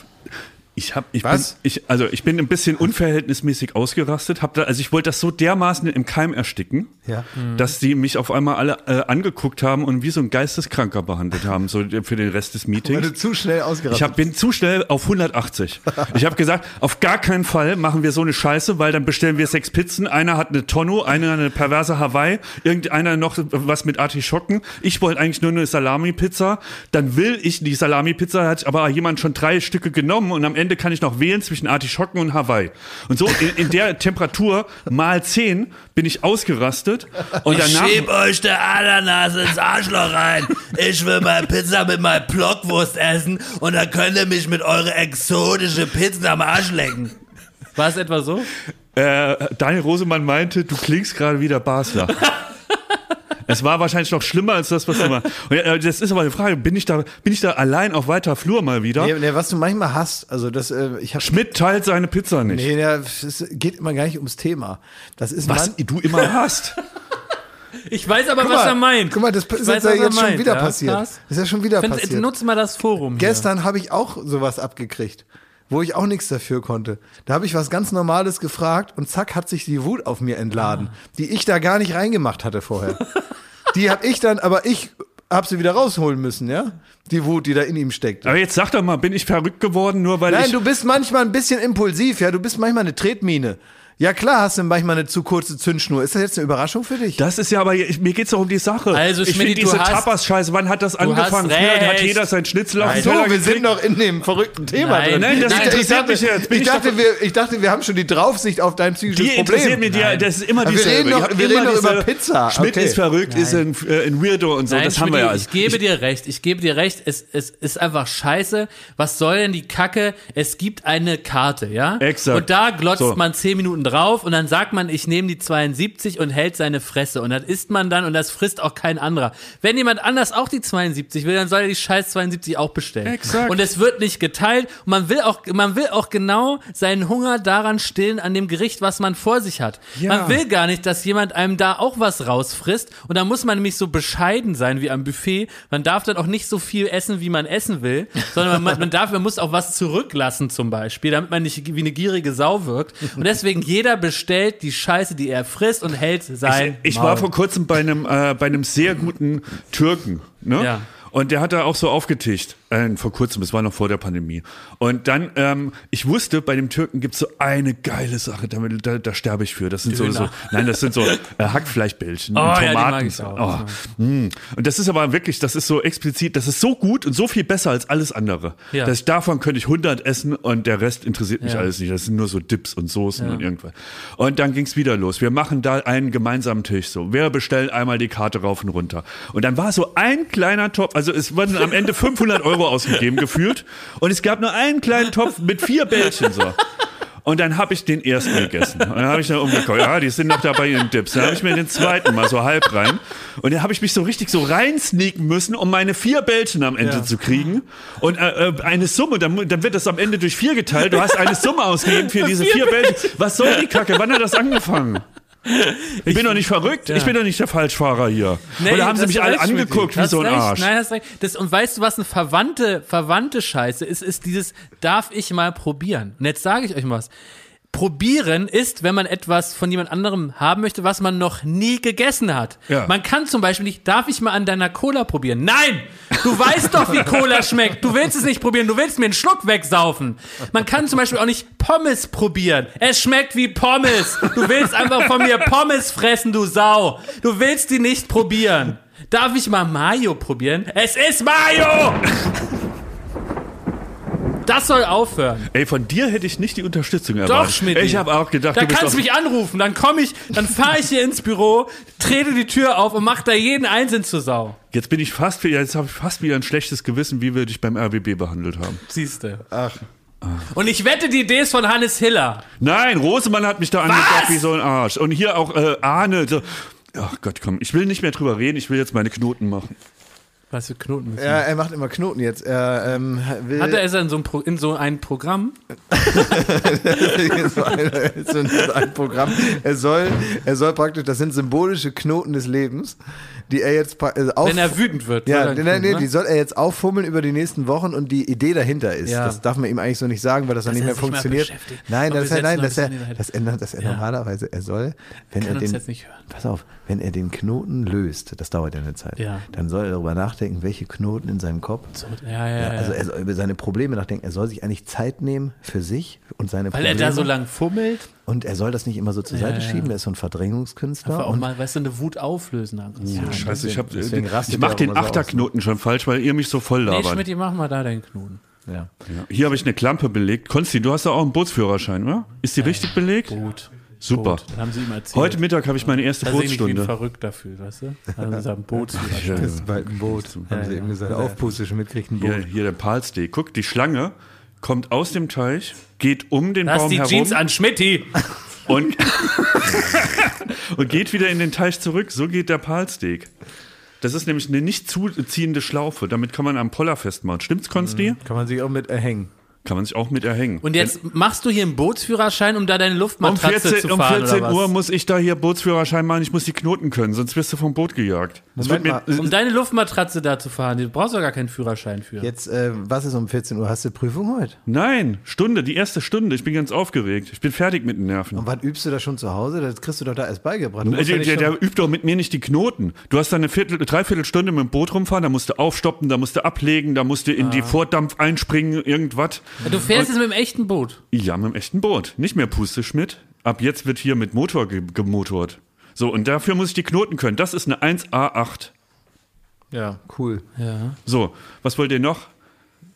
S2: Ich habe, ich
S1: Was?
S2: bin, ich, also ich bin ein bisschen unverhältnismäßig ausgerastet. Hab da, also ich wollte das so dermaßen im Keim ersticken,
S1: Ja.
S2: dass die mich auf einmal alle äh, angeguckt haben und wie so ein Geisteskranker behandelt haben, so für den Rest des
S1: Weil
S2: Meetings.
S1: du zu schnell ausgerastet
S2: Ich hab, bin zu schnell auf 180. Ich habe gesagt, auf gar keinen Fall machen wir so eine Scheiße, weil dann bestellen wir sechs Pizzen. Einer hat eine Tonno, einer eine perverse Hawaii, irgendeiner noch was mit Artischocken. Ich wollte eigentlich nur eine Salami-Pizza. Dann will ich die Salami-Pizza, hat aber jemand schon drei Stücke genommen und am Ende Ende kann ich noch wählen zwischen Artischocken und Hawaii. Und so in, in der Temperatur mal 10 bin ich ausgerastet und danach
S3: euch der Ananas ins Arschloch rein. Ich will mal Pizza mit meinem Blockwurst essen und dann könnt ihr mich mit eurer exotische Pizza am Arsch lecken. War es etwa so?
S2: äh, Daniel Rosemann meinte, du klingst gerade wie der Basler. Es war wahrscheinlich noch schlimmer als das, was du mal. Und, das ist aber eine Frage, bin ich da, bin ich da allein auf weiter Flur mal wieder?
S1: Nee, nee, was du manchmal hast, also das, äh, ich habe
S2: Schmidt teilt seine Pizza nicht.
S1: Nee, ja, es geht immer gar nicht ums Thema. Das ist
S2: Was
S1: man-
S2: du immer hast.
S3: Ich weiß aber,
S1: Guck
S3: was
S1: mal,
S3: er meint.
S1: Guck mal, das ist
S3: weiß,
S1: ja jetzt schon
S3: meint,
S1: wieder
S3: ja,
S1: passiert. Das ist ja schon wieder
S3: Find,
S1: passiert.
S3: nutzt mal das Forum. hier.
S1: Gestern habe ich auch sowas abgekriegt, wo ich auch nichts dafür konnte. Da habe ich was ganz Normales gefragt und zack hat sich die Wut auf mir entladen,
S3: Ah.
S1: die ich da gar nicht reingemacht hatte vorher. die habe ich dann, aber ich habe sie wieder rausholen müssen, ja? Die Wut, die da in ihm steckt.
S2: Aber jetzt sag doch mal, bin ich verrückt geworden, nur weil
S1: Nein,
S2: ich.
S1: du bist manchmal ein bisschen impulsiv, ja? Du bist manchmal eine Tretmine. Ja klar, hast du manchmal eine zu kurze Zündschnur. Ist das jetzt eine Überraschung für dich?
S2: das ist ja aber, ich, mir geht's doch um die Sache.
S3: Also,
S2: ich
S3: Schmidti,
S2: finde diese
S3: du hast-
S2: Tapas-Scheiße, wann hat das angefangen?
S3: hast
S2: Früher hat
S3: recht.
S2: jeder sein Schnitzel auf den
S1: so,
S2: Teller
S1: wir sind noch in dem verrückten Thema
S3: Nein,
S1: drin.
S2: nein, das
S1: ich, ich
S2: interessiert
S1: dachte,
S2: mich jetzt. Bin
S1: Ich
S2: ich
S1: dachte, wir, ich dachte, wir haben schon die Draufsicht auf dein psychisches
S2: Die
S1: Problem.
S2: interessiert mir, die, das ist immer
S1: Aber wir
S2: dieselbe.
S1: reden doch-
S2: Ich hab
S1: wir
S2: immer
S1: reden doch über Pizza.
S2: Schmidt
S1: Okay.
S2: ist verrückt, ist ein, äh, ein Weirdo und so,
S3: Nein,
S2: das haben wir ja alles.
S3: Ich gebe dir recht, ich gebe dir recht, es, es ist einfach scheiße. Was soll denn die Kacke? Es gibt eine Karte, ja?
S2: Exakt.
S3: Und da glotzt
S2: So.
S3: man 10 Minuten drauf und dann sagt man, ich nehme die 72 und hält seine Fresse. Und das isst man dann und das frisst auch kein anderer. Wenn jemand anders auch die 72 will, dann soll er die scheiß 72 auch bestellen.
S2: Exakt.
S3: Und es wird nicht geteilt. Und man will auch, man will auch genau seinen Hunger daran stillen, an dem Gericht, was man vor sich hat.
S2: Ja.
S3: Man will gar nicht, dass jemand einem da auch was rausfrisst. Und da muss man nämlich so bescheiden sein wie am Buffet. Man darf dann auch nicht so viel essen, wie man essen will, sondern man, man darf, man muss auch was zurücklassen zum Beispiel, damit man nicht wie eine gierige Sau wirkt. Und deswegen jeder bestellt die Scheiße, die er frisst und hält sein
S2: Ich, ich war vor kurzem bei einem, äh, bei einem sehr guten Türken, ne?
S3: Ja.
S2: Und der hat da auch so aufgetischt. Äh, vor kurzem, das war noch vor der Pandemie. Und dann, ähm, ich wusste, bei dem Türken gibt's so eine geile Sache, da, da, da sterbe ich für. Das sind so,
S3: Döner.
S2: so, nein, das sind so äh, Hackfleischbällchen
S3: Oh,
S2: mit
S3: ja, die
S2: Tomaten.
S3: auch.
S2: Oh, mm. Und das ist aber wirklich, das ist so explizit, das ist so gut und so viel besser als alles andere.
S3: Ja.
S2: Dass ich davon könnte ich 100 essen und der Rest interessiert mich
S3: Ja.
S2: alles nicht. Das sind nur so Dips und Soßen und irgendwas. Und dann ging's wieder los. Wir machen da einen gemeinsamen Tisch so. Wir bestellen einmal die Karte rauf und runter. Und dann war so ein kleiner Topf, also es wurden am Ende 500 Euro ausgegeben gefühlt. Und es gab nur einen kleinen Topf mit vier Bällchen so. Und dann habe ich den ersten gegessen. Und dann habe ich dann umgeguckt, ja, die sind noch dabei in den Dips. Dann habe ich mir den zweiten mal so halb rein. Und dann habe ich mich so richtig so reinsneaken müssen, um meine vier Bällchen am Ende zu kriegen. Und äh, äh, eine Summe, dann, dann wird das am Ende durch vier geteilt. Du hast eine Summe ausgegeben für diese vier Bällchen. Was soll die Kacke? Wann hat das angefangen? Ich bin doch nicht verrückt. Ich bin doch nicht der Falschfahrer hier.
S3: Nee,
S2: Oder haben sie mich alle
S3: recht,
S2: angeguckt wie so ein
S3: recht.
S2: Arsch?
S3: Nein, hast recht. Das, und weißt du, was eine verwandte, verwandte Scheiße ist, ist dieses, darf ich mal probieren? Und jetzt sage ich euch mal was. Probieren ist, wenn man etwas von jemand anderem haben möchte, was man noch nie gegessen hat.
S2: Ja.
S3: Man kann zum Beispiel nicht, darf ich mal an deiner Cola probieren? Nein! Du weißt doch, wie Cola schmeckt. Du willst es nicht probieren. Du willst mir einen Schluck wegsaufen. Man kann zum Beispiel auch nicht Pommes probieren. Es schmeckt wie Pommes. Du willst einfach von mir Pommes fressen, du Sau. Du willst die nicht probieren. Darf ich mal Mayo probieren? Es ist Mayo! Das soll aufhören.
S2: Ey, von dir hätte ich nicht die Unterstützung erwartet.
S3: Doch, Schmidt.
S2: Ich habe auch gedacht,
S3: Da
S2: du bist
S3: kannst du mich anrufen, dann komme ich, dann fahre ich hier ins Büro, trete die Tür auf und mach da jeden Einzelnen zur Sau.
S2: Jetzt bin ich fast, jetzt habe ich fast wieder ein schlechtes Gewissen, wie wir dich beim RBB behandelt haben.
S3: Siehst du.
S1: Ach.
S3: Und ich wette, die Idee ist von Hannes Hiller.
S2: Nein, Rosemann hat mich da angeguckt wie so ein Arsch. Und hier auch äh, Arne. So. Ach Gott, komm, ich will nicht mehr drüber reden, ich will jetzt meine Knoten machen.
S3: Was für Knoten
S1: Ja, er macht immer Knoten jetzt. Er ähm, will
S3: Hat er es in so, ein Pro, in so ein Programm?
S1: so ein, so ein, so ein Programm. Er soll, er soll praktisch, das sind symbolische Knoten des Lebens, die er jetzt äh, auf,
S3: Wenn er wütend wird.
S1: ja,
S3: soll er
S1: nee, nee,
S3: Knoten,
S1: die
S3: ne?
S1: soll er jetzt auffummeln über die nächsten Wochen und die Idee dahinter ist.
S3: Ja.
S1: Das darf man ihm eigentlich so nicht sagen, weil das dann nicht
S3: er
S1: mehr funktioniert. Nein, das er, nein, dass er,
S3: uns hin,
S1: dass er, er
S3: Ja.
S1: normalerweise, er soll, wenn
S3: Kann
S1: er den,
S3: jetzt nicht hören.
S1: pass auf, wenn er den Knoten löst, das dauert ja eine Zeit,
S3: Ja.
S1: dann soll er darüber nachdenken, welche Knoten in seinem Kopf
S3: So, ja, ja,
S1: also er soll über seine Probleme nachdenken. Er soll sich eigentlich Zeit nehmen für sich und seine
S3: Weil er
S1: Probleme.
S3: da so lang fummelt,
S1: und er soll das nicht immer so zur Seite
S3: ja.
S1: schieben. Er ist so ein Verdrängungskünstler.
S3: einfach auch
S1: und
S3: mal, weißt du, eine Wut auflösen. Ja,
S2: Scheiße, ich, hab,
S1: rastet
S2: ich mach den
S1: immer so
S2: Achterknoten schon falsch, weil ihr mich so voll
S3: Nee,
S2: labert.
S3: Schmidt, mach mal da deinen Knoten.
S1: Ja.
S2: Ja. Hier habe ich eine Klampe belegt. Konsti, du hast ja auch einen Bootsführerschein, oder? Ist die richtig belegt?
S3: Boot.
S2: Super.
S3: Haben sie ihm erzählt.
S2: Heute Mittag habe ich meine erste
S3: also ich wie ein
S2: Bootstunde.
S3: Verrückter fühlt, weißt du? Also sagen Boot.
S2: Ja,
S1: Das ist bald ein Boot, haben sie eben gesagt. Aufpuste schon mitkriegt ein Boot.
S2: Hier, hier der Palsteak. Guck, die Schlange kommt aus dem Teich, geht um den
S3: Lass
S2: Baum
S3: die
S2: herum
S3: Jeans an Schmidti.
S2: und, und geht wieder in den Teich zurück. So geht der Palsteak. Das ist nämlich eine nicht zuziehende Schlaufe. Damit kann man am Poller festmachen. Stimmt's, Konsti?
S1: Kann man sich auch mit erhängen.
S2: Kann man sich auch mit erhängen.
S3: Und jetzt machst du hier einen Bootsführerschein, um da deine
S2: um
S3: Luftmatratze
S2: 14,
S3: zu
S2: um
S3: fahren
S2: 14
S3: oder was?
S2: Uhr muss ich da hier Bootsführerschein machen. Ich muss die Knoten können, sonst wirst du vom Boot gejagt. Das
S1: Moment
S2: wird mir.
S3: Um deine Luftmatratze da zu fahren, du brauchst doch gar keinen Führerschein für.
S1: Jetzt, äh, was ist um 14 Uhr? Hast du Prüfung heute?
S2: Nein, Stunde, die erste Stunde. Ich bin ganz aufgeregt. Ich bin fertig mit den Nerven.
S1: Und wann übst du das schon zu Hause? Das kriegst du doch da erst beigebracht.
S2: Der,
S1: musst ja
S2: der, der,
S1: schon-
S2: übt doch mit mir nicht die Knoten. Du hast da eine Viertel, Dreiviertelstunde mit dem Boot rumfahren, da musst du aufstoppen, da musst du ablegen, da musst du in
S1: Ah.
S2: die Vordampf einspringen, irgendwas.
S3: Du fährst jetzt mit dem echten Boot.
S2: Ja, mit dem echten Boot. Nicht mehr Pusteschmidt. Ab jetzt wird hier mit Motor ge gemotort. So, und dafür muss ich die Knoten können. Das ist eine 1A8.
S1: ja, cool.
S3: Ja.
S2: So, was wollt ihr noch?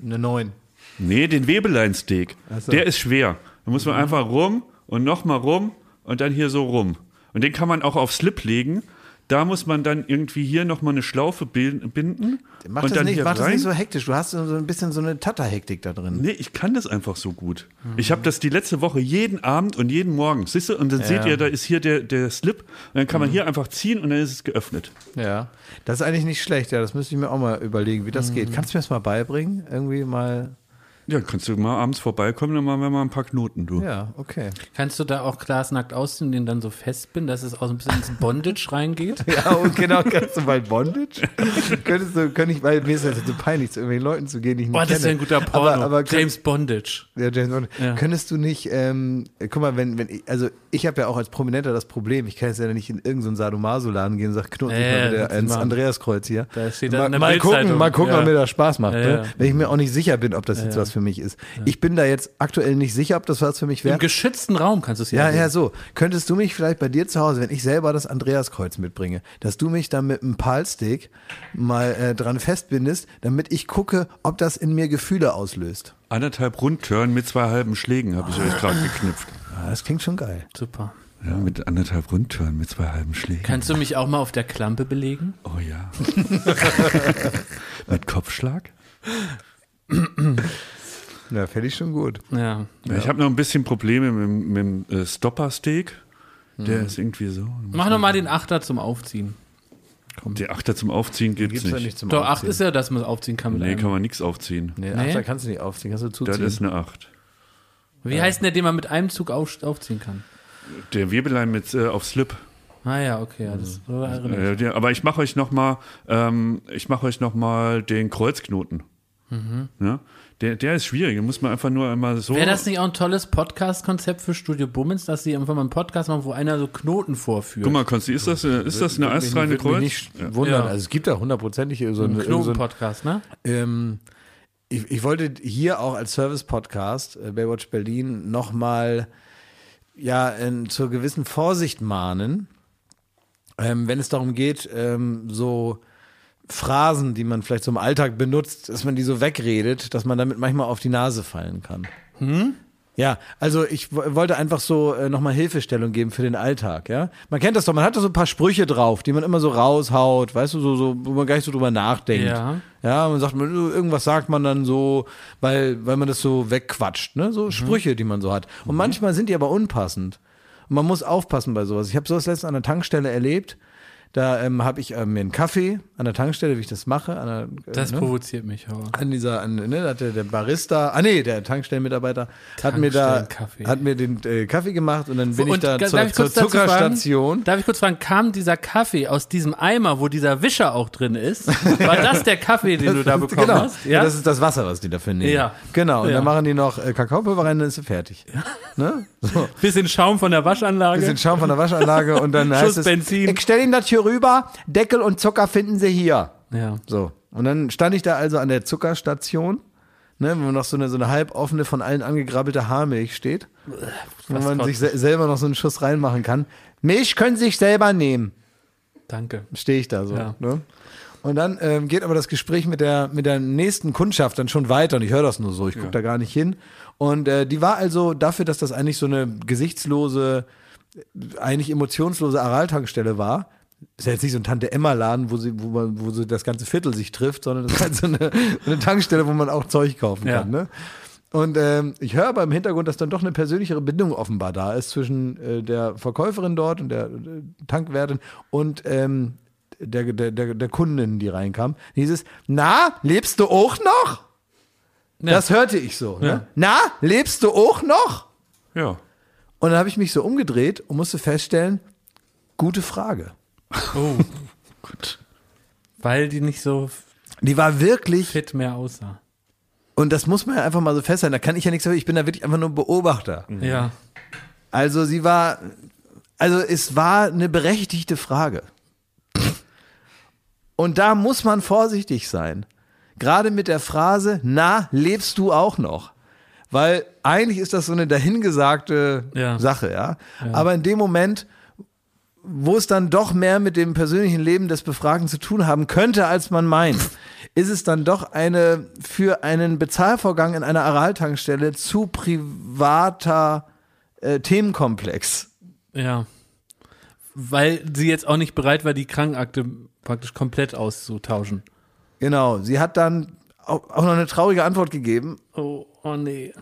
S1: Eine 9.
S2: Nee, den Webeleinsteak.
S1: so.
S2: Der ist schwer. Da muss man einfach rum und nochmal rum und dann hier so rum. Und den kann man auch auf Slip legen. Da muss man dann irgendwie hier nochmal eine Schlaufe binden.
S1: Mach,
S2: und
S1: das,
S2: dann
S1: nicht,
S2: hier
S1: mach das
S2: rein.
S1: nicht so hektisch. Du hast so ein bisschen so eine Tata-Hektik da drin.
S2: Nee, ich kann das einfach so gut. Ich habe das die letzte Woche jeden Abend und jeden Morgen. Siehst du? Und dann seht ihr, da ist hier der, der Slip. Und dann kann man hier einfach ziehen und dann ist es geöffnet.
S1: Ja. Das ist eigentlich nicht schlecht, ja. Das müsste ich mir auch mal überlegen, wie das
S2: Mhm.
S1: geht. Kannst du mir das mal beibringen? Irgendwie mal.
S2: Ja, kannst du mal abends vorbeikommen, dann machen wir mal ein paar Knoten, du.
S1: Ja, okay.
S3: Kannst du da auch glasnackt ausziehen und den dann so festbinden, dass es auch so ein bisschen ins Bondage reingeht?
S1: Ja, und genau, kannst du mal Bondage? Könntest du, könnte ich, weil mir ist das so peinlich, zu irgendwelchen Leuten zu gehen, die ich nicht
S3: Boah, das
S1: kenne.
S3: wäre ein guter Porno.
S1: Aber, aber könnt-
S3: James Bondage.
S1: Ja, James Bond.
S3: Ja.
S1: Könntest du nicht, ähm, guck mal, wenn, wenn ich, also ich habe ja auch als Prominenter das Problem, ich kann jetzt ja nicht in irgendeinen Sadomaso-Laden gehen und sag, knoten
S3: Ja,
S1: sich mal
S3: ja,
S1: wieder ins. Andreaskreuz hier.
S3: Da steht
S1: mal,
S3: in der
S1: mal gucken, mal gucken,
S3: Ja.
S1: ob mir das Spaß macht.
S3: Ja,
S1: ne?
S3: ja.
S1: Wenn ich mir auch nicht sicher bin, ob das jetzt was für mich ist. Ich bin da jetzt aktuell nicht sicher, ob das was für mich
S3: Im
S1: wäre.
S3: geschützten Raum kannst du es
S1: Ja,
S3: sehen.
S1: ja, so. Könntest du mich vielleicht bei dir zu Hause, wenn ich selber das Andreaskreuz mitbringe, dass du mich dann mit einem Palstick mal äh, dran festbindest, damit ich gucke, ob das in mir Gefühle auslöst.
S2: Anderthalb Rundtörn mit zwei halben Schlägen habe ich euch gerade geknüpft.
S1: Ja, das klingt schon geil.
S3: Super.
S2: Ja, mit anderthalb Rundtörn mit zwei halben Schlägen.
S3: Kannst du mich auch mal auf der Klampe belegen?
S2: Oh ja. mit Kopfschlag?
S1: Ja, fände ich schon gut.
S3: Ja.
S2: Ja, Ich habe noch ein bisschen Probleme mit, mit dem äh, Stoppersteak. Der ist irgendwie so.
S3: Mach noch mal den Achter zum Aufziehen.
S2: Der Achter zum Aufziehen gibt's,
S1: Gibt's da
S2: nicht.
S1: nicht zum
S3: Doch, acht
S1: Aufziehen.
S3: ist ja, dass man es aufziehen kann
S2: Nee,
S3: einem.
S2: kann man nichts aufziehen.
S1: Nee,
S3: Nee?
S1: Achter kannst du nicht aufziehen, kannst du
S2: Das
S1: zuziehen.
S2: ist eine Acht.
S3: Wie heißt denn der, den man mit einem Zug auf, aufziehen kann?
S2: Der Webelein mit äh, auf Slip.
S3: Ah ja, okay, ja, das ich.
S2: Äh, aber ich mache euch noch mal, ähm, ich mache euch noch mal den Kreuzknoten. Ja? Der, der ist schwierig. Den muss man einfach nur einmal so.
S3: Wäre das nicht auch ein tolles Podcast-Konzept für Studio Bummens, dass sie einfach mal einen Podcast machen, wo einer so Knoten vorführt?
S2: Guck mal, Konsti, ist das, äh, ist das eine astreine
S1: würde mich
S2: Kreuz?
S1: nicht wundern.
S3: Ja.
S1: Also es gibt da hundertprozentig so
S3: ein
S1: eine, irgend so ein,
S3: Knoten-Podcast, ne?
S1: ähm, ich, ich wollte hier auch als Service-Podcast äh, Baywatch Berlin nochmal ja, zur gewissen Vorsicht mahnen, ähm, wenn es darum geht, ähm, so Phrasen, die man vielleicht im Alltag benutzt, dass man die so wegredet, dass man damit manchmal auf die Nase fallen kann. Ja, also ich wollte einfach so äh, nochmal Hilfestellung geben für den Alltag, ja. Man kennt das doch, man hat da so ein paar Sprüche drauf, die man immer so raushaut, weißt du, so, so wo man gar nicht so drüber nachdenkt.
S3: Ja.
S1: Ja, man sagt, irgendwas sagt man dann so, weil, weil man das so wegquatscht, ne? So Sprüche, die man so hat. Und manchmal sind die aber unpassend. Und man muss aufpassen bei sowas. Ich habe sowas letztens an der Tankstelle erlebt. Da ähm, habe ich ähm, mir einen Kaffee an der Tankstelle, wie ich das mache, der, äh,
S3: Das
S1: ne?
S3: provoziert mich aber.
S1: an dieser, an, ne, da hat der, der Barista, ah nee, der Tankstellenmitarbeiter hat mir da, hat mir den äh, Kaffee gemacht und dann bin ich
S3: Und
S1: da
S3: ga-
S1: zur,
S3: ich
S1: zur Zuckerstation.
S3: Fragen, darf ich kurz fragen, kam dieser Kaffee aus diesem Eimer, wo dieser Wischer auch drin ist? War das der Kaffee, den du da bekommen
S1: genau.
S3: hast?
S1: Ja? das ist das Wasser, was die dafür nehmen.
S3: Ja.
S1: Genau, und
S3: Ja.
S1: dann machen die noch äh, Kakaopulver rein, dann ist sie fertig. Ne? So.
S3: Bisschen Schaum von der Waschanlage.
S1: Bisschen Schaum von der Waschanlage und dann heißt
S3: Schuss
S1: es,
S3: Benzin.
S1: ich stelle Ihnen das hier rüber, Deckel und Zucker finden Sie hier.
S3: ja.
S1: So. Und dann stand ich da also an der Zuckerstation, ne, wo noch so eine, so eine halboffene, von allen angegrabbelte Haarmilch steht. Wo man sich se selber noch so einen Schuss reinmachen kann. Milch können Sie sich selber nehmen.
S3: Danke.
S1: Stehe ich da so.
S3: Ja.
S1: Ne? Und dann ähm, geht aber das Gespräch mit der, mit der nächsten Kundschaft dann schon weiter und ich höre das nur so, ich gucke da gar nicht hin. Und äh, die war also dafür, dass das eigentlich so eine gesichtslose, eigentlich emotionslose Araltankstelle war. Ist ja jetzt nicht so ein Tante-Emma-Laden, wo, sie, wo, man, wo so das ganze Viertel sich trifft, sondern das ist halt so eine, eine Tankstelle, wo man auch Zeug kaufen
S3: Ja.
S1: kann. Ne? Und ähm, ich höre aber im Hintergrund, dass dann doch eine persönlichere Bindung offenbar da ist zwischen äh, der Verkäuferin dort und der äh, Tankwärtin und ähm, der, der, der, der Kundin, die reinkam. Dieses, na, lebst du auch noch?
S3: Ja.
S1: Das hörte ich so. Ne?
S3: Ja.
S1: Na, lebst du auch noch?
S2: Ja.
S1: Und dann habe ich mich so umgedreht und musste feststellen, gute Frage.
S3: Oh. Weil die nicht so
S1: Die war wirklich,
S3: fit mehr aussah.
S1: und das muss man ja einfach mal so festhalten, da kann ich ja nichts dafür, ich bin da wirklich einfach nur Beobachter.
S3: Ja.
S1: Also sie war, also es war eine berechtigte Frage. Und da muss man vorsichtig sein. Gerade mit der Phrase, na, lebst du auch noch? Weil eigentlich ist das so eine dahingesagte
S3: Ja.
S1: Sache, ja? Aber in dem Moment, wo es dann doch mehr mit dem persönlichen Leben des Befragten zu tun haben könnte, als man meint, ist es dann doch eine für einen Bezahlvorgang in einer Araltankstelle zu privater äh, Themenkomplex.
S3: Ja. Weil sie jetzt auch nicht bereit war, die Krankenakte praktisch komplett auszutauschen.
S1: Genau, sie hat dann auch, auch noch eine traurige Antwort gegeben.
S3: Oh, oh nee.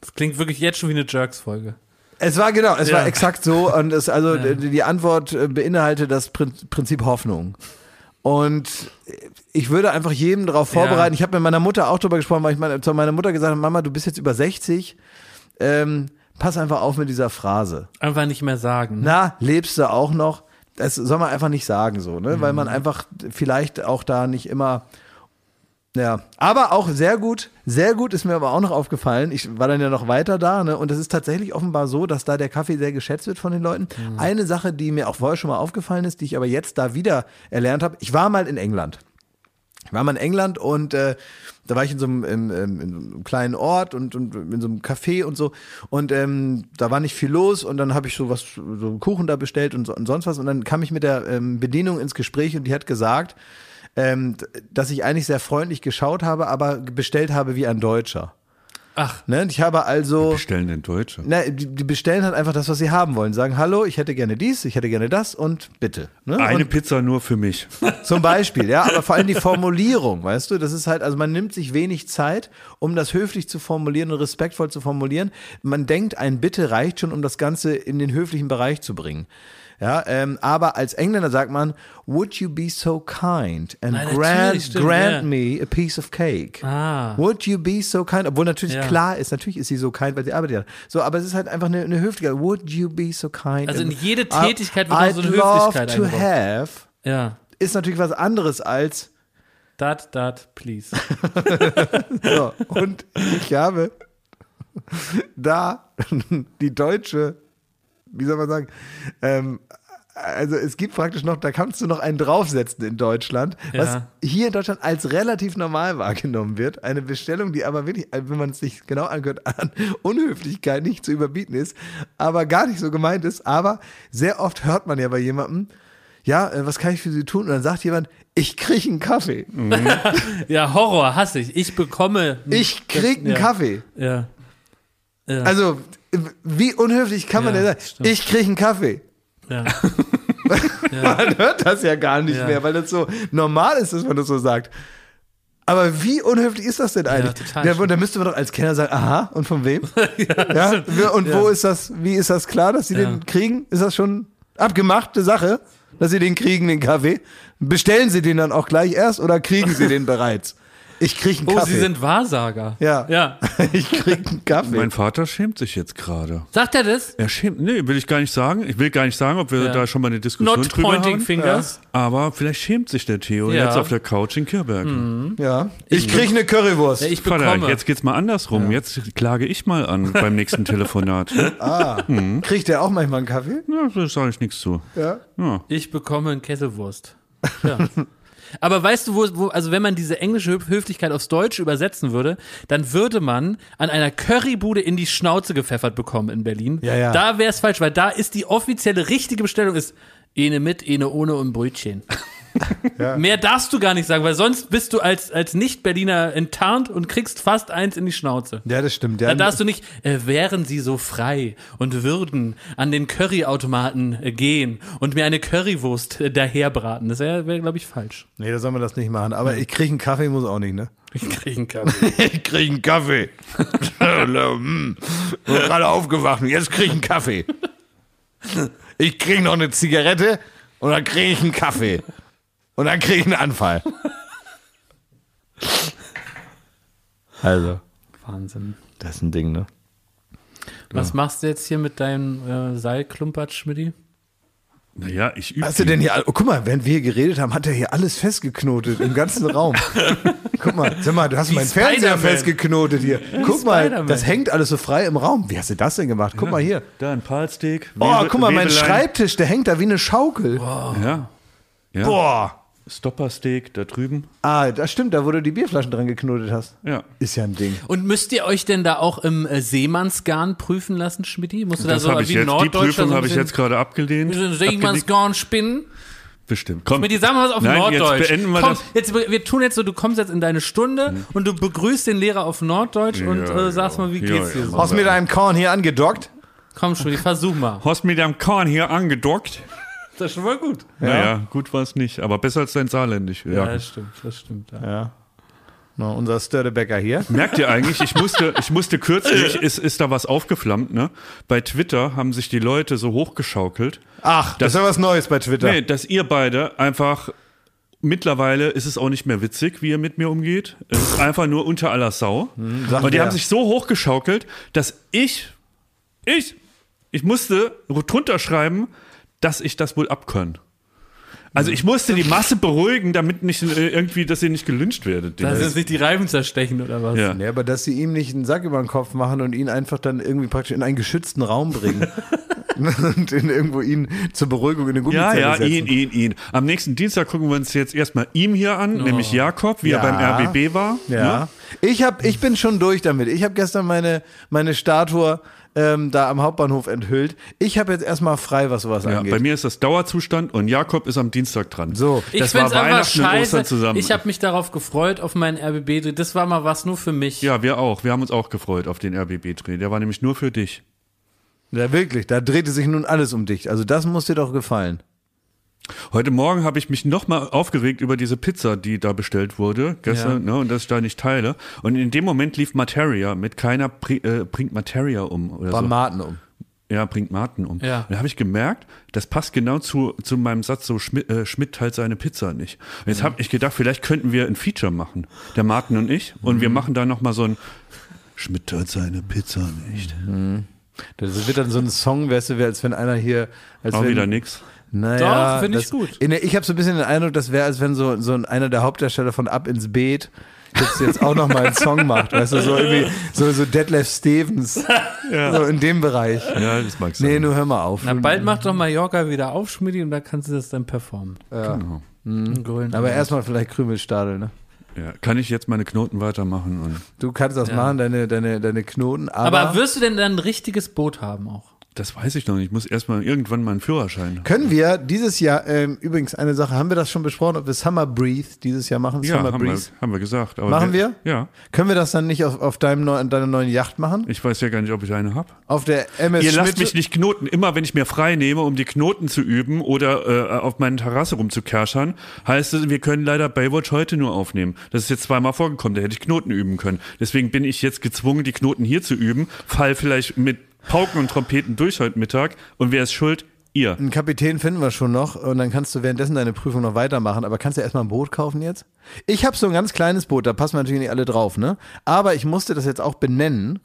S3: Das klingt wirklich jetzt schon wie eine Jerks-Folge.
S1: Es war genau, es
S3: Ja.
S1: war exakt so und es also
S3: Ja.
S1: die, Antwort äh, beinhaltet das Prin- Prinzip Hoffnung. Und ich würde einfach jedem darauf vorbereiten.
S3: Ja.
S1: Ich habe mit meiner Mutter auch darüber gesprochen, weil ich meine, zu meiner Mutter gesagt habe, Mama, du bist jetzt über 60. Ähm, pass einfach auf mit dieser Phrase.
S3: Einfach nicht mehr sagen.
S1: Na, lebst du auch noch? Das soll man einfach nicht sagen so, ne?
S3: Mhm.
S1: Weil man einfach vielleicht auch da nicht immer ja, aber auch sehr gut, sehr gut ist mir aber auch noch aufgefallen. Ich war dann ja noch weiter da, ne? Und es ist tatsächlich offenbar so, dass da der Kaffee sehr geschätzt wird von den Leuten. Eine Sache, die mir auch vorher schon mal aufgefallen ist, die ich aber jetzt da wieder erlernt habe. Ich war mal in England. Ich war mal in England und äh, da war ich in so einem, im, im, in so einem kleinen Ort und, und in so einem Café und so. Und ähm, da war nicht viel los und dann habe ich so was, so einen Kuchen da bestellt und, so, und sonst was. Und dann kam ich mit der ähm, Bedienung ins Gespräch und die hat gesagt, ähm, dass ich eigentlich sehr freundlich geschaut habe, aber bestellt habe wie ein Deutscher.
S3: Ach,
S1: Ne? Ich habe also.
S2: Bestellen den Deutsche.
S1: Na, die, die bestellen halt einfach das, was sie haben wollen. Sagen, hallo, ich hätte gerne dies, ich hätte gerne das und bitte. Ne?
S2: Eine
S1: und
S2: Pizza nur für mich.
S1: zum Beispiel, ja, aber vor allem die Formulierung, weißt du, das ist halt, also man nimmt sich wenig Zeit, um das höflich zu formulieren und respektvoll zu formulieren. Man denkt, ein Bitte reicht schon, um das Ganze in den höflichen Bereich zu bringen. Ja, ähm, aber als Engländer sagt man, would you be so kind and
S3: Nein,
S1: grant,
S3: stimmt,
S1: grant
S3: ja.
S1: me a piece of cake?
S3: Ah.
S1: Would you be so kind? Obwohl natürlich
S3: Ja.
S1: klar ist, natürlich ist sie so kind, weil sie arbeitet ja. So, aber es ist halt einfach eine, eine Höflichkeit. Would you be so kind?
S3: Also in jede Tätigkeit wird auch so eine
S1: I'd love
S3: Höflichkeit
S1: to have
S3: ja.
S1: ist natürlich was anderes als
S3: Dat, dat, please.
S1: so. Und ich habe da die deutsche, wie soll man sagen, ähm, also es gibt praktisch noch, da kannst du noch einen draufsetzen in Deutschland, was
S3: Ja.
S1: hier in Deutschland als relativ normal wahrgenommen wird. Eine Bestellung, die aber wirklich, wenn man es sich genau angehört, an Unhöflichkeit nicht zu überbieten ist, aber gar nicht so gemeint ist. Aber sehr oft hört man ja bei jemandem, ja, äh, was kann ich für Sie tun? Und dann sagt jemand, ich kriege einen Kaffee.
S3: Ja, Horror, hasse ich. Ich bekomme.
S1: Ich krieg einen
S3: ja.
S1: Kaffee.
S3: Ja. ja.
S1: Also, wie unhöflich kann man
S3: Ja,
S1: denn sagen?
S3: stimmt.
S1: Ich kriege einen Kaffee.
S3: ja.
S1: Man hört das ja gar nicht
S3: Ja.
S1: mehr, weil das so normal ist, dass man das so sagt. Aber wie unhöflich ist das denn eigentlich?
S3: total
S1: da, da müsste man doch als Kenner sagen, aha, und von wem? ja, wer- und wo ist das, wie ist das klar, dass sie
S3: Ja.
S1: den kriegen? Ist das schon abgemachte Sache, dass sie den kriegen, den Kaffee? Bestellen sie den dann auch gleich erst oder kriegen sie den bereits? Ich kriege einen
S3: Oh,
S1: Kaffee.
S3: Sie sind Wahrsager.
S1: Ja.
S3: Ja.
S1: ich kriege einen Kaffee.
S2: Mein Vater schämt sich jetzt gerade.
S3: Sagt er das?
S2: Er schämt, nee, will ich gar nicht sagen. Ich will gar nicht sagen, ob wir
S3: Ja.
S2: da schon mal eine Diskussion
S3: Not
S2: drüber
S3: pointing
S2: haben.
S3: fingers.
S2: Aber vielleicht schämt sich der Theo
S3: Ja.
S2: jetzt auf der Couch in Kirberg.
S1: ja. Ich kriege eine Currywurst.
S3: Ja, ich
S2: Vater,
S3: bekomme.
S2: jetzt geht's mal andersrum. Jetzt klage ich mal an beim nächsten Telefonat.
S1: Ah, kriegt der auch manchmal einen Kaffee?
S2: Ja, da sage ich nichts zu.
S1: Ja.
S2: Ja.
S3: Ich bekomme einen Kesselwurst. Ja. Aber weißt du, wo, wo, also wenn man diese englische Höf- Höflichkeit aufs Deutsche übersetzen würde, dann würde man an einer Currybude in die Schnauze gepfeffert bekommen in Berlin.
S1: Ja, ja.
S3: Da wäre es falsch, weil da ist die offizielle richtige Bestellung ist eine mit, eine ohne und Brötchen. Mehr darfst du gar nicht sagen, weil sonst bist du als, als Nicht-Berliner enttarnt und kriegst fast eins in die Schnauze.
S1: Ja, das stimmt.
S3: Da
S1: Ja,
S3: darfst du nicht, äh, wären sie so frei und würden an den Curryautomaten äh, gehen und mir eine Currywurst äh, daherbraten. Das wäre, wär, glaube ich, falsch.
S1: nee, da soll man das nicht machen. Aber ich kriege einen Kaffee, muss auch nicht, ne?
S3: Ich kriege einen Kaffee.
S1: Ich kriege einen Kaffee. Hm. Bin gerade aufgewacht und jetzt kriege ich einen Kaffee. Ich kriege noch eine Zigarette und dann kriege ich einen Kaffee. Und dann kriege ich einen Anfall. Also,
S3: Wahnsinn.
S1: das ist ein Ding, ne?
S3: Was machst du jetzt hier mit deinem äh, Seilklumpert, Schmidti?
S2: Naja, ich übe.
S1: Hast du denn hier, oh, guck mal, während wir hier geredet haben, hat er hier alles festgeknotet im ganzen Raum. guck mal, sag mal, du hast
S3: Wie
S1: meinen Fernseher festgeknotet hier. Guck mal, das hängt alles so frei im Raum. Wie hast du das denn gemacht? Guck mal hier.
S2: Da ein Palsteak.
S1: Oh, guck mal, mein. Schreibtisch, der hängt da wie eine Schaukel.
S2: Ja. ja.
S1: Boah.
S2: Stoppersteak da drüben.
S1: Ah, das stimmt, da wo du die Bierflaschen dran geknotet hast.
S2: Ja.
S1: Ist ja ein Ding.
S3: Und müsst ihr euch denn da auch im äh, Seemannsgarn prüfen lassen, Schmidti? Musst du da
S2: Das
S3: so
S2: habe ich
S3: wie
S2: jetzt. Die
S3: Norddeutscher
S2: Prüfung
S3: so ein
S2: habe ich jetzt gerade abgelehnt.
S3: so. Seemannsgarn spinnen?
S2: Bestimmt. Komm.
S3: Schmidti, sag mal was auf
S2: Nein,
S3: Norddeutsch.
S2: Jetzt beenden wir
S3: Komm,
S2: das.
S3: jetzt, wir tun jetzt so, du kommst jetzt in deine Stunde und du begrüßt den Lehrer auf Norddeutsch und
S2: Ja,
S3: äh, sagst
S2: ja.
S3: mal, wie
S2: Ja,
S3: geht's dir
S2: ja.
S3: so?
S1: Hast du mit deinem Korn hier angedockt?
S3: Komm, Schmidti, versuch mal.
S2: Hast mit deinem Korn hier angedockt?
S3: Das ist schon mal gut.
S2: Naja, gut war es nicht, aber besser als dein Saarländisch.
S3: Ja,
S2: Ja.
S3: das stimmt, das stimmt. Ja.
S1: Ja. No, unser Störtebecker hier.
S2: Merkt ihr eigentlich, ich musste, ich musste kürzlich, ist, ist da was aufgeflammt, ne? Bei Twitter haben sich die Leute so hochgeschaukelt,
S1: Ach, das, ist ja was Neues bei Twitter.
S2: nee, dass ihr beide einfach, mittlerweile ist es auch nicht mehr witzig, wie ihr mit mir umgeht. Es ist einfach nur unter aller Sau.
S1: sagt
S2: Und die
S1: wer?
S2: haben sich so hochgeschaukelt, dass ich, ich, ich musste drunter schreiben, dass ich das wohl abkann. Also ich musste die Masse beruhigen, damit nicht äh, irgendwie, dass ihr nicht gelünscht werdet.
S3: Dass jetzt nicht die Reifen zerstechen oder was?
S2: Ja.
S1: Nee, aber dass sie ihm nicht einen Sack über den Kopf machen und ihn einfach dann irgendwie praktisch in einen geschützten Raum bringen. und in irgendwo ihn zur Beruhigung in eine
S2: Ja,
S1: Gummizelle
S2: ja,
S1: setzen.
S2: ihn, ihn, ihn. Am nächsten Dienstag gucken wir uns jetzt erstmal ihm hier an, nämlich Jakob, wie
S1: Ja.
S2: er beim RBB war.
S1: Ja.
S2: Ne?
S1: Ich, hab, ich bin schon durch damit. Ich habe gestern meine, meine Statue ähm, da am Hauptbahnhof enthüllt. Ich habe jetzt erstmal frei, was sowas
S2: Ja,
S1: angeht.
S2: bei mir ist das Dauerzustand und Jakob ist am Dienstag dran.
S1: so.
S3: Ich
S2: Das war
S3: einfach
S2: Weihnachten und. Ostern zusammen.
S3: Ich habe mich darauf gefreut, auf meinen RBB-Dreh. Das war mal was nur für mich.
S2: Ja, wir auch. Wir haben uns auch gefreut auf den RBB-Dreh. Der war nämlich nur für dich.
S1: Ja, wirklich. Da drehte sich nun alles um dich. Also das muss dir doch gefallen.
S2: Heute Morgen habe ich mich nochmal aufgeregt über diese Pizza, die da bestellt wurde gestern, ne, und dass ich da nicht teile. Und in dem Moment lief Materia mit keiner pri- äh, bringt Materia um oder
S1: War
S2: so.
S1: Martin um.
S2: Ja, bringt Martin um.
S3: Ja.
S2: Und da habe ich gemerkt, das passt genau zu, zu meinem Satz, so Schmidt, äh, Schmidt teilt seine Pizza nicht. Und jetzt habe ich gedacht, vielleicht könnten wir ein Feature machen, der Martin und ich, und wir
S1: Mhm.
S2: machen da nochmal so ein Schmidt teilt seine Pizza nicht.
S1: Das wird dann so ein Song, weißt du, als wenn einer hier. Als
S2: Auch
S1: wenn,
S2: wieder nix.
S1: Naja,
S3: Doch, find ich
S1: das-
S3: gut.
S1: In, ich habe so ein bisschen den Eindruck, das wäre, als wenn so, so ein- einer der Hauptdarsteller von Ab ins Beet jetzt, jetzt auch nochmal einen Song macht. Weißt du, so irgendwie, so, so Detlef Stevens. So in dem Bereich.
S2: Ja, das mag sein.
S1: Nee, nur hör mal auf.
S3: Na, bald macht doch Mallorca wieder auf, Schmidti, und da kannst du das dann performen.
S2: Genau.
S3: Im Grünen.
S1: Aber erstmal vielleicht Krümelstadel, ne?
S2: Ja. Kann ich jetzt meine Knoten weitermachen? Und
S1: Du kannst das
S3: Ja.
S1: machen, deine, deine, deine Knoten, aber,
S3: Aber wirst du denn dann ein richtiges Boot haben auch?
S2: Das weiß ich noch nicht. Ich muss erstmal irgendwann meinen Führerschein.
S1: können wir dieses Jahr, ähm, übrigens eine Sache, haben wir das schon besprochen, ob wir Summer Breathe dieses Jahr machen?
S2: Ja,
S1: Summer
S2: haben wir,
S1: Breeze.
S2: haben wir gesagt.
S1: Machen wir?
S2: Ja.
S1: Können wir das dann nicht auf, auf deinem neu, deiner neuen Yacht machen?
S2: Ich weiß ja gar nicht, ob ich eine habe.
S1: Auf der MS
S2: Ihr lasst mich nicht knoten. Immer wenn ich mir frei nehme, um die Knoten zu üben oder äh, auf meiner Terrasse rumzukerschern, heißt es, wir können leider Baywatch heute nur aufnehmen. Das ist jetzt zweimal vorgekommen, da hätte ich Knoten üben können. Deswegen bin ich jetzt gezwungen, die Knoten hier zu üben, fall vielleicht mit Pauken und Trompeten durch heute Mittag und wer ist schuld? Ihr.
S1: Einen Kapitän finden wir schon noch und dann kannst du währenddessen deine Prüfung noch weitermachen. Aber kannst du erstmal ein Boot kaufen jetzt? Ich habe so ein ganz kleines Boot, da passen natürlich nicht alle drauf, ne? Aber ich musste das jetzt auch benennen,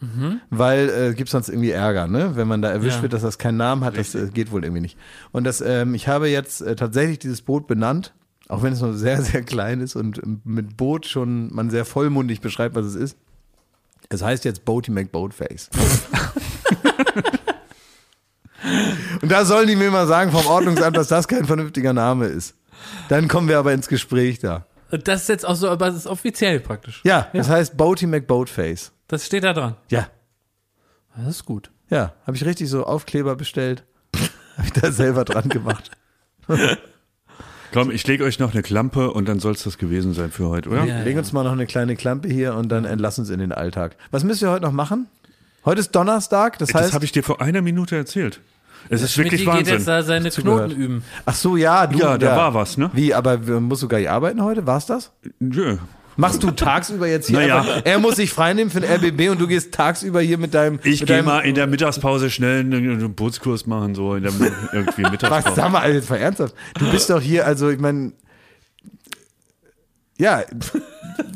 S1: weil äh, gibt sonst irgendwie Ärger, ne? Wenn man da erwischt
S3: Ja.
S1: wird, dass das keinen Namen hat, das äh, geht wohl irgendwie nicht. Und das, ähm, ich habe jetzt äh, tatsächlich dieses Boot benannt, auch wenn es noch sehr, sehr klein ist und ähm, mit Boot schon man sehr vollmundig beschreibt, was es ist. Es heißt jetzt Boaty McBoatface. Und da sollen die mir mal sagen vom Ordnungsamt, dass das kein vernünftiger Name ist. Dann kommen wir aber ins Gespräch da.
S3: Und Das ist jetzt auch so, aber es ist offiziell praktisch.
S1: Ja, das heißt Boaty McBoatface.
S3: Das steht da dran.
S1: Ja,
S3: Das ist gut.
S1: ja, habe ich richtig so Aufkleber bestellt. habe ich da selber dran gemacht.
S2: Komm, ich lege euch noch eine Klampe und dann soll es das gewesen sein für heute, oder?
S3: Ja.
S1: Legen uns mal noch eine kleine Klampe hier und dann entlassen uns in den Alltag. Was müsst ihr heute noch machen? Heute ist Donnerstag, das
S2: Das
S1: heißt.
S2: habe ich dir vor einer Minute erzählt. Es ist wirklich
S3: Schmidti geht jetzt
S2: Wahnsinn.
S3: da seine. Knoten üben.
S1: Ach so, ja, du.
S2: Ja, da war was, ne?
S1: Wie, aber musst du gar nicht arbeiten heute? War's das?
S2: Nö.
S1: Machst du tagsüber jetzt hier?
S2: Naja.
S1: einfach- Er muss sich freinehmen für den RBB und du gehst tagsüber hier mit deinem.
S2: Ich gehe mal in der Mittagspause schnell einen, einen Bootskurs machen, so in der irgendwie
S1: Was,
S2: Mittagspause.
S1: sag mal, jetzt mal ernsthaft. Du bist doch hier, also ich meine. Ja,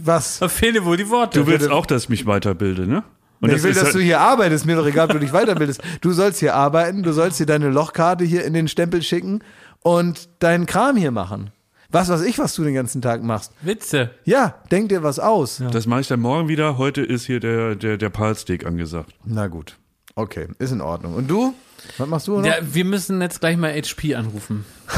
S1: was?
S3: Da fehlen wohl die Worte.
S2: Du willst auch, dass ich mich weiterbilde, ne? Und
S1: ich will, dass
S2: halt-
S1: du hier arbeitest. Mir doch egal, ob du dich weiterbildest. Du sollst hier arbeiten, du sollst hier deine Lochkarte hier in den Stempel schicken und deinen Kram hier machen. Was weiß ich, was du den ganzen Tag machst.
S3: Witze.
S1: Ja, denk dir was aus.
S2: Das mache ich dann morgen wieder. Heute ist hier der, der, der Palsteak angesagt.
S1: Na gut. Okay, ist in Ordnung. Und du? Was machst du noch?
S3: Ja, wir müssen jetzt gleich mal HP anrufen.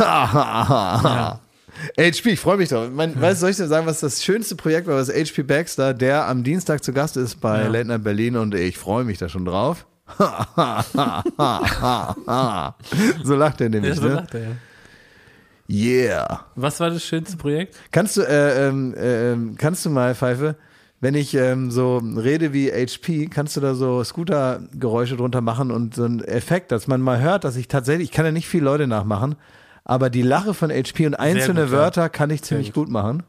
S1: HP, ich freue mich drauf. Mein, weißt, du, soll ich dir sagen, was das schönste Projekt war, was HP Baxter, der am Dienstag zu Gast ist bei Late Night Berlin und ich freue mich da schon drauf. so lacht er nämlich,
S3: Ja, so
S1: ne?
S3: lacht er, ja.
S1: Yeah.
S3: Was war das schönste Projekt?
S1: Kannst du, äh, ähm, äh, ähm, kannst du mal, Pfeife, wenn ich ähm, so rede wie HP, kannst du da so Scooter-Geräusche drunter machen und so einen Effekt, dass man mal hört, dass ich tatsächlich, ich kann ja nicht viele Leute nachmachen, aber die Lache von HP und einzelne
S3: gut, ja.
S1: Wörter kann ich ziemlich gut machen.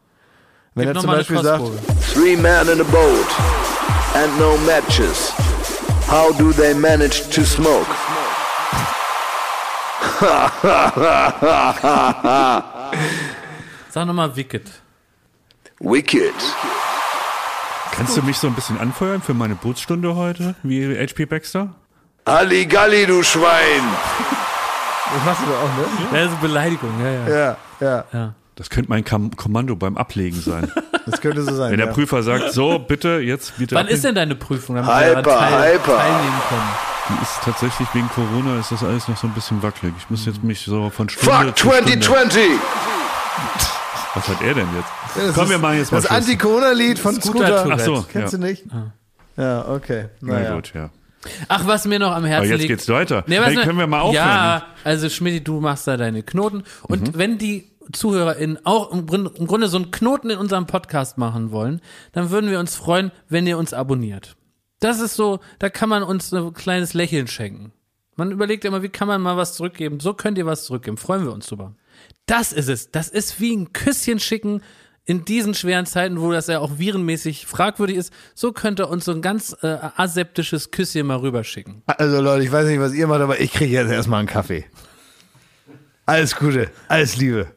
S1: Wenn
S3: Gib
S1: er zum Beispiel sagt.
S6: Three men in a boat and no matches. How do they manage to smoke?
S3: Sag nochmal Wicked.
S6: Wicked.
S2: Kannst du mich so ein bisschen anfeuern für meine Bootsstunde heute, wie HP Baxter?
S6: Halligalli, du Schwein.
S1: Das machst du doch auch, ne?
S3: Das ist eine Beleidigung, ja, ja.
S1: Ja, ja,
S2: Das könnte mein Kam Kommando beim Ablegen sein.
S1: das könnte so sein.
S2: Wenn der
S1: ja.
S2: Prüfer sagt, so, bitte, jetzt bitte.
S3: Wann
S2: ablegen.
S3: ist denn deine Prüfung? Damit
S6: Hyper,
S3: teil,
S6: hyper.
S3: teilnehmen können.
S2: Die ist tatsächlich wegen Corona ist das alles noch so ein bisschen wackelig. Ich muss jetzt mich so von Stunde
S6: Fuck
S2: zu Stunde.
S6: 2020.
S2: Was hat er denn jetzt?
S1: Das
S2: Komm,
S1: ist
S2: wir machen jetzt mal
S1: Das. Anti-Corona-Lied von
S3: Scooter
S1: Scooter.
S2: Ach so,
S1: Kennst
S2: ja.
S1: du nicht? Ja, okay.
S2: Na
S1: Naja.
S2: gut, ja.
S3: Ach, was mir noch am Herzen
S2: Aber jetzt
S3: liegt.
S2: geht's weiter.
S3: Nee,
S2: hey, können wir mal aufhören?
S3: Ja, also Schmidt, du machst da deine Knoten. Und
S2: Mhm.
S3: wenn die ZuhörerInnen auch im Grunde, im Grunde so einen Knoten in unserem Podcast machen wollen, dann würden wir uns freuen, wenn ihr uns abonniert. Das ist so, da kann man uns ein kleines Lächeln schenken. Man überlegt immer, wie kann man mal was zurückgeben? So könnt ihr was zurückgeben. Freuen wir uns drüber. Das ist es. Das ist wie ein Küsschen schicken in diesen schweren Zeiten, wo das ja auch virenmäßig fragwürdig ist. So könnt ihr uns so ein ganz äh, aseptisches Küsschen mal rüberschicken.
S1: Also Leute, ich weiß nicht, was ihr macht, aber ich kriege jetzt erstmal einen Kaffee. Alles Gute, alles Liebe.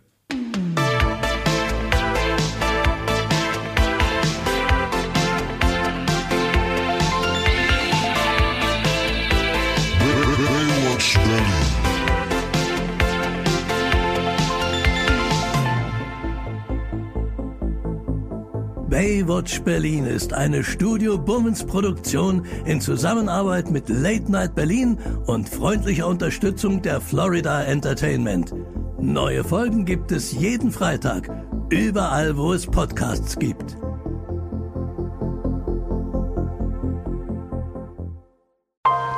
S7: Baywatch Berlin ist eine Studio Bummens Produktion in Zusammenarbeit mit Late Night Berlin und freundlicher Unterstützung der Florida Entertainment. Neue Folgen gibt es jeden Freitag, überall wo es Podcasts gibt.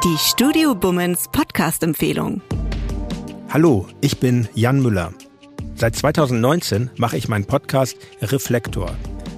S8: Die Studio Bummens Podcast-Empfehlung.
S9: Hallo, ich bin Jan Müller. Seit 2019 mache ich meinen Podcast Reflektor.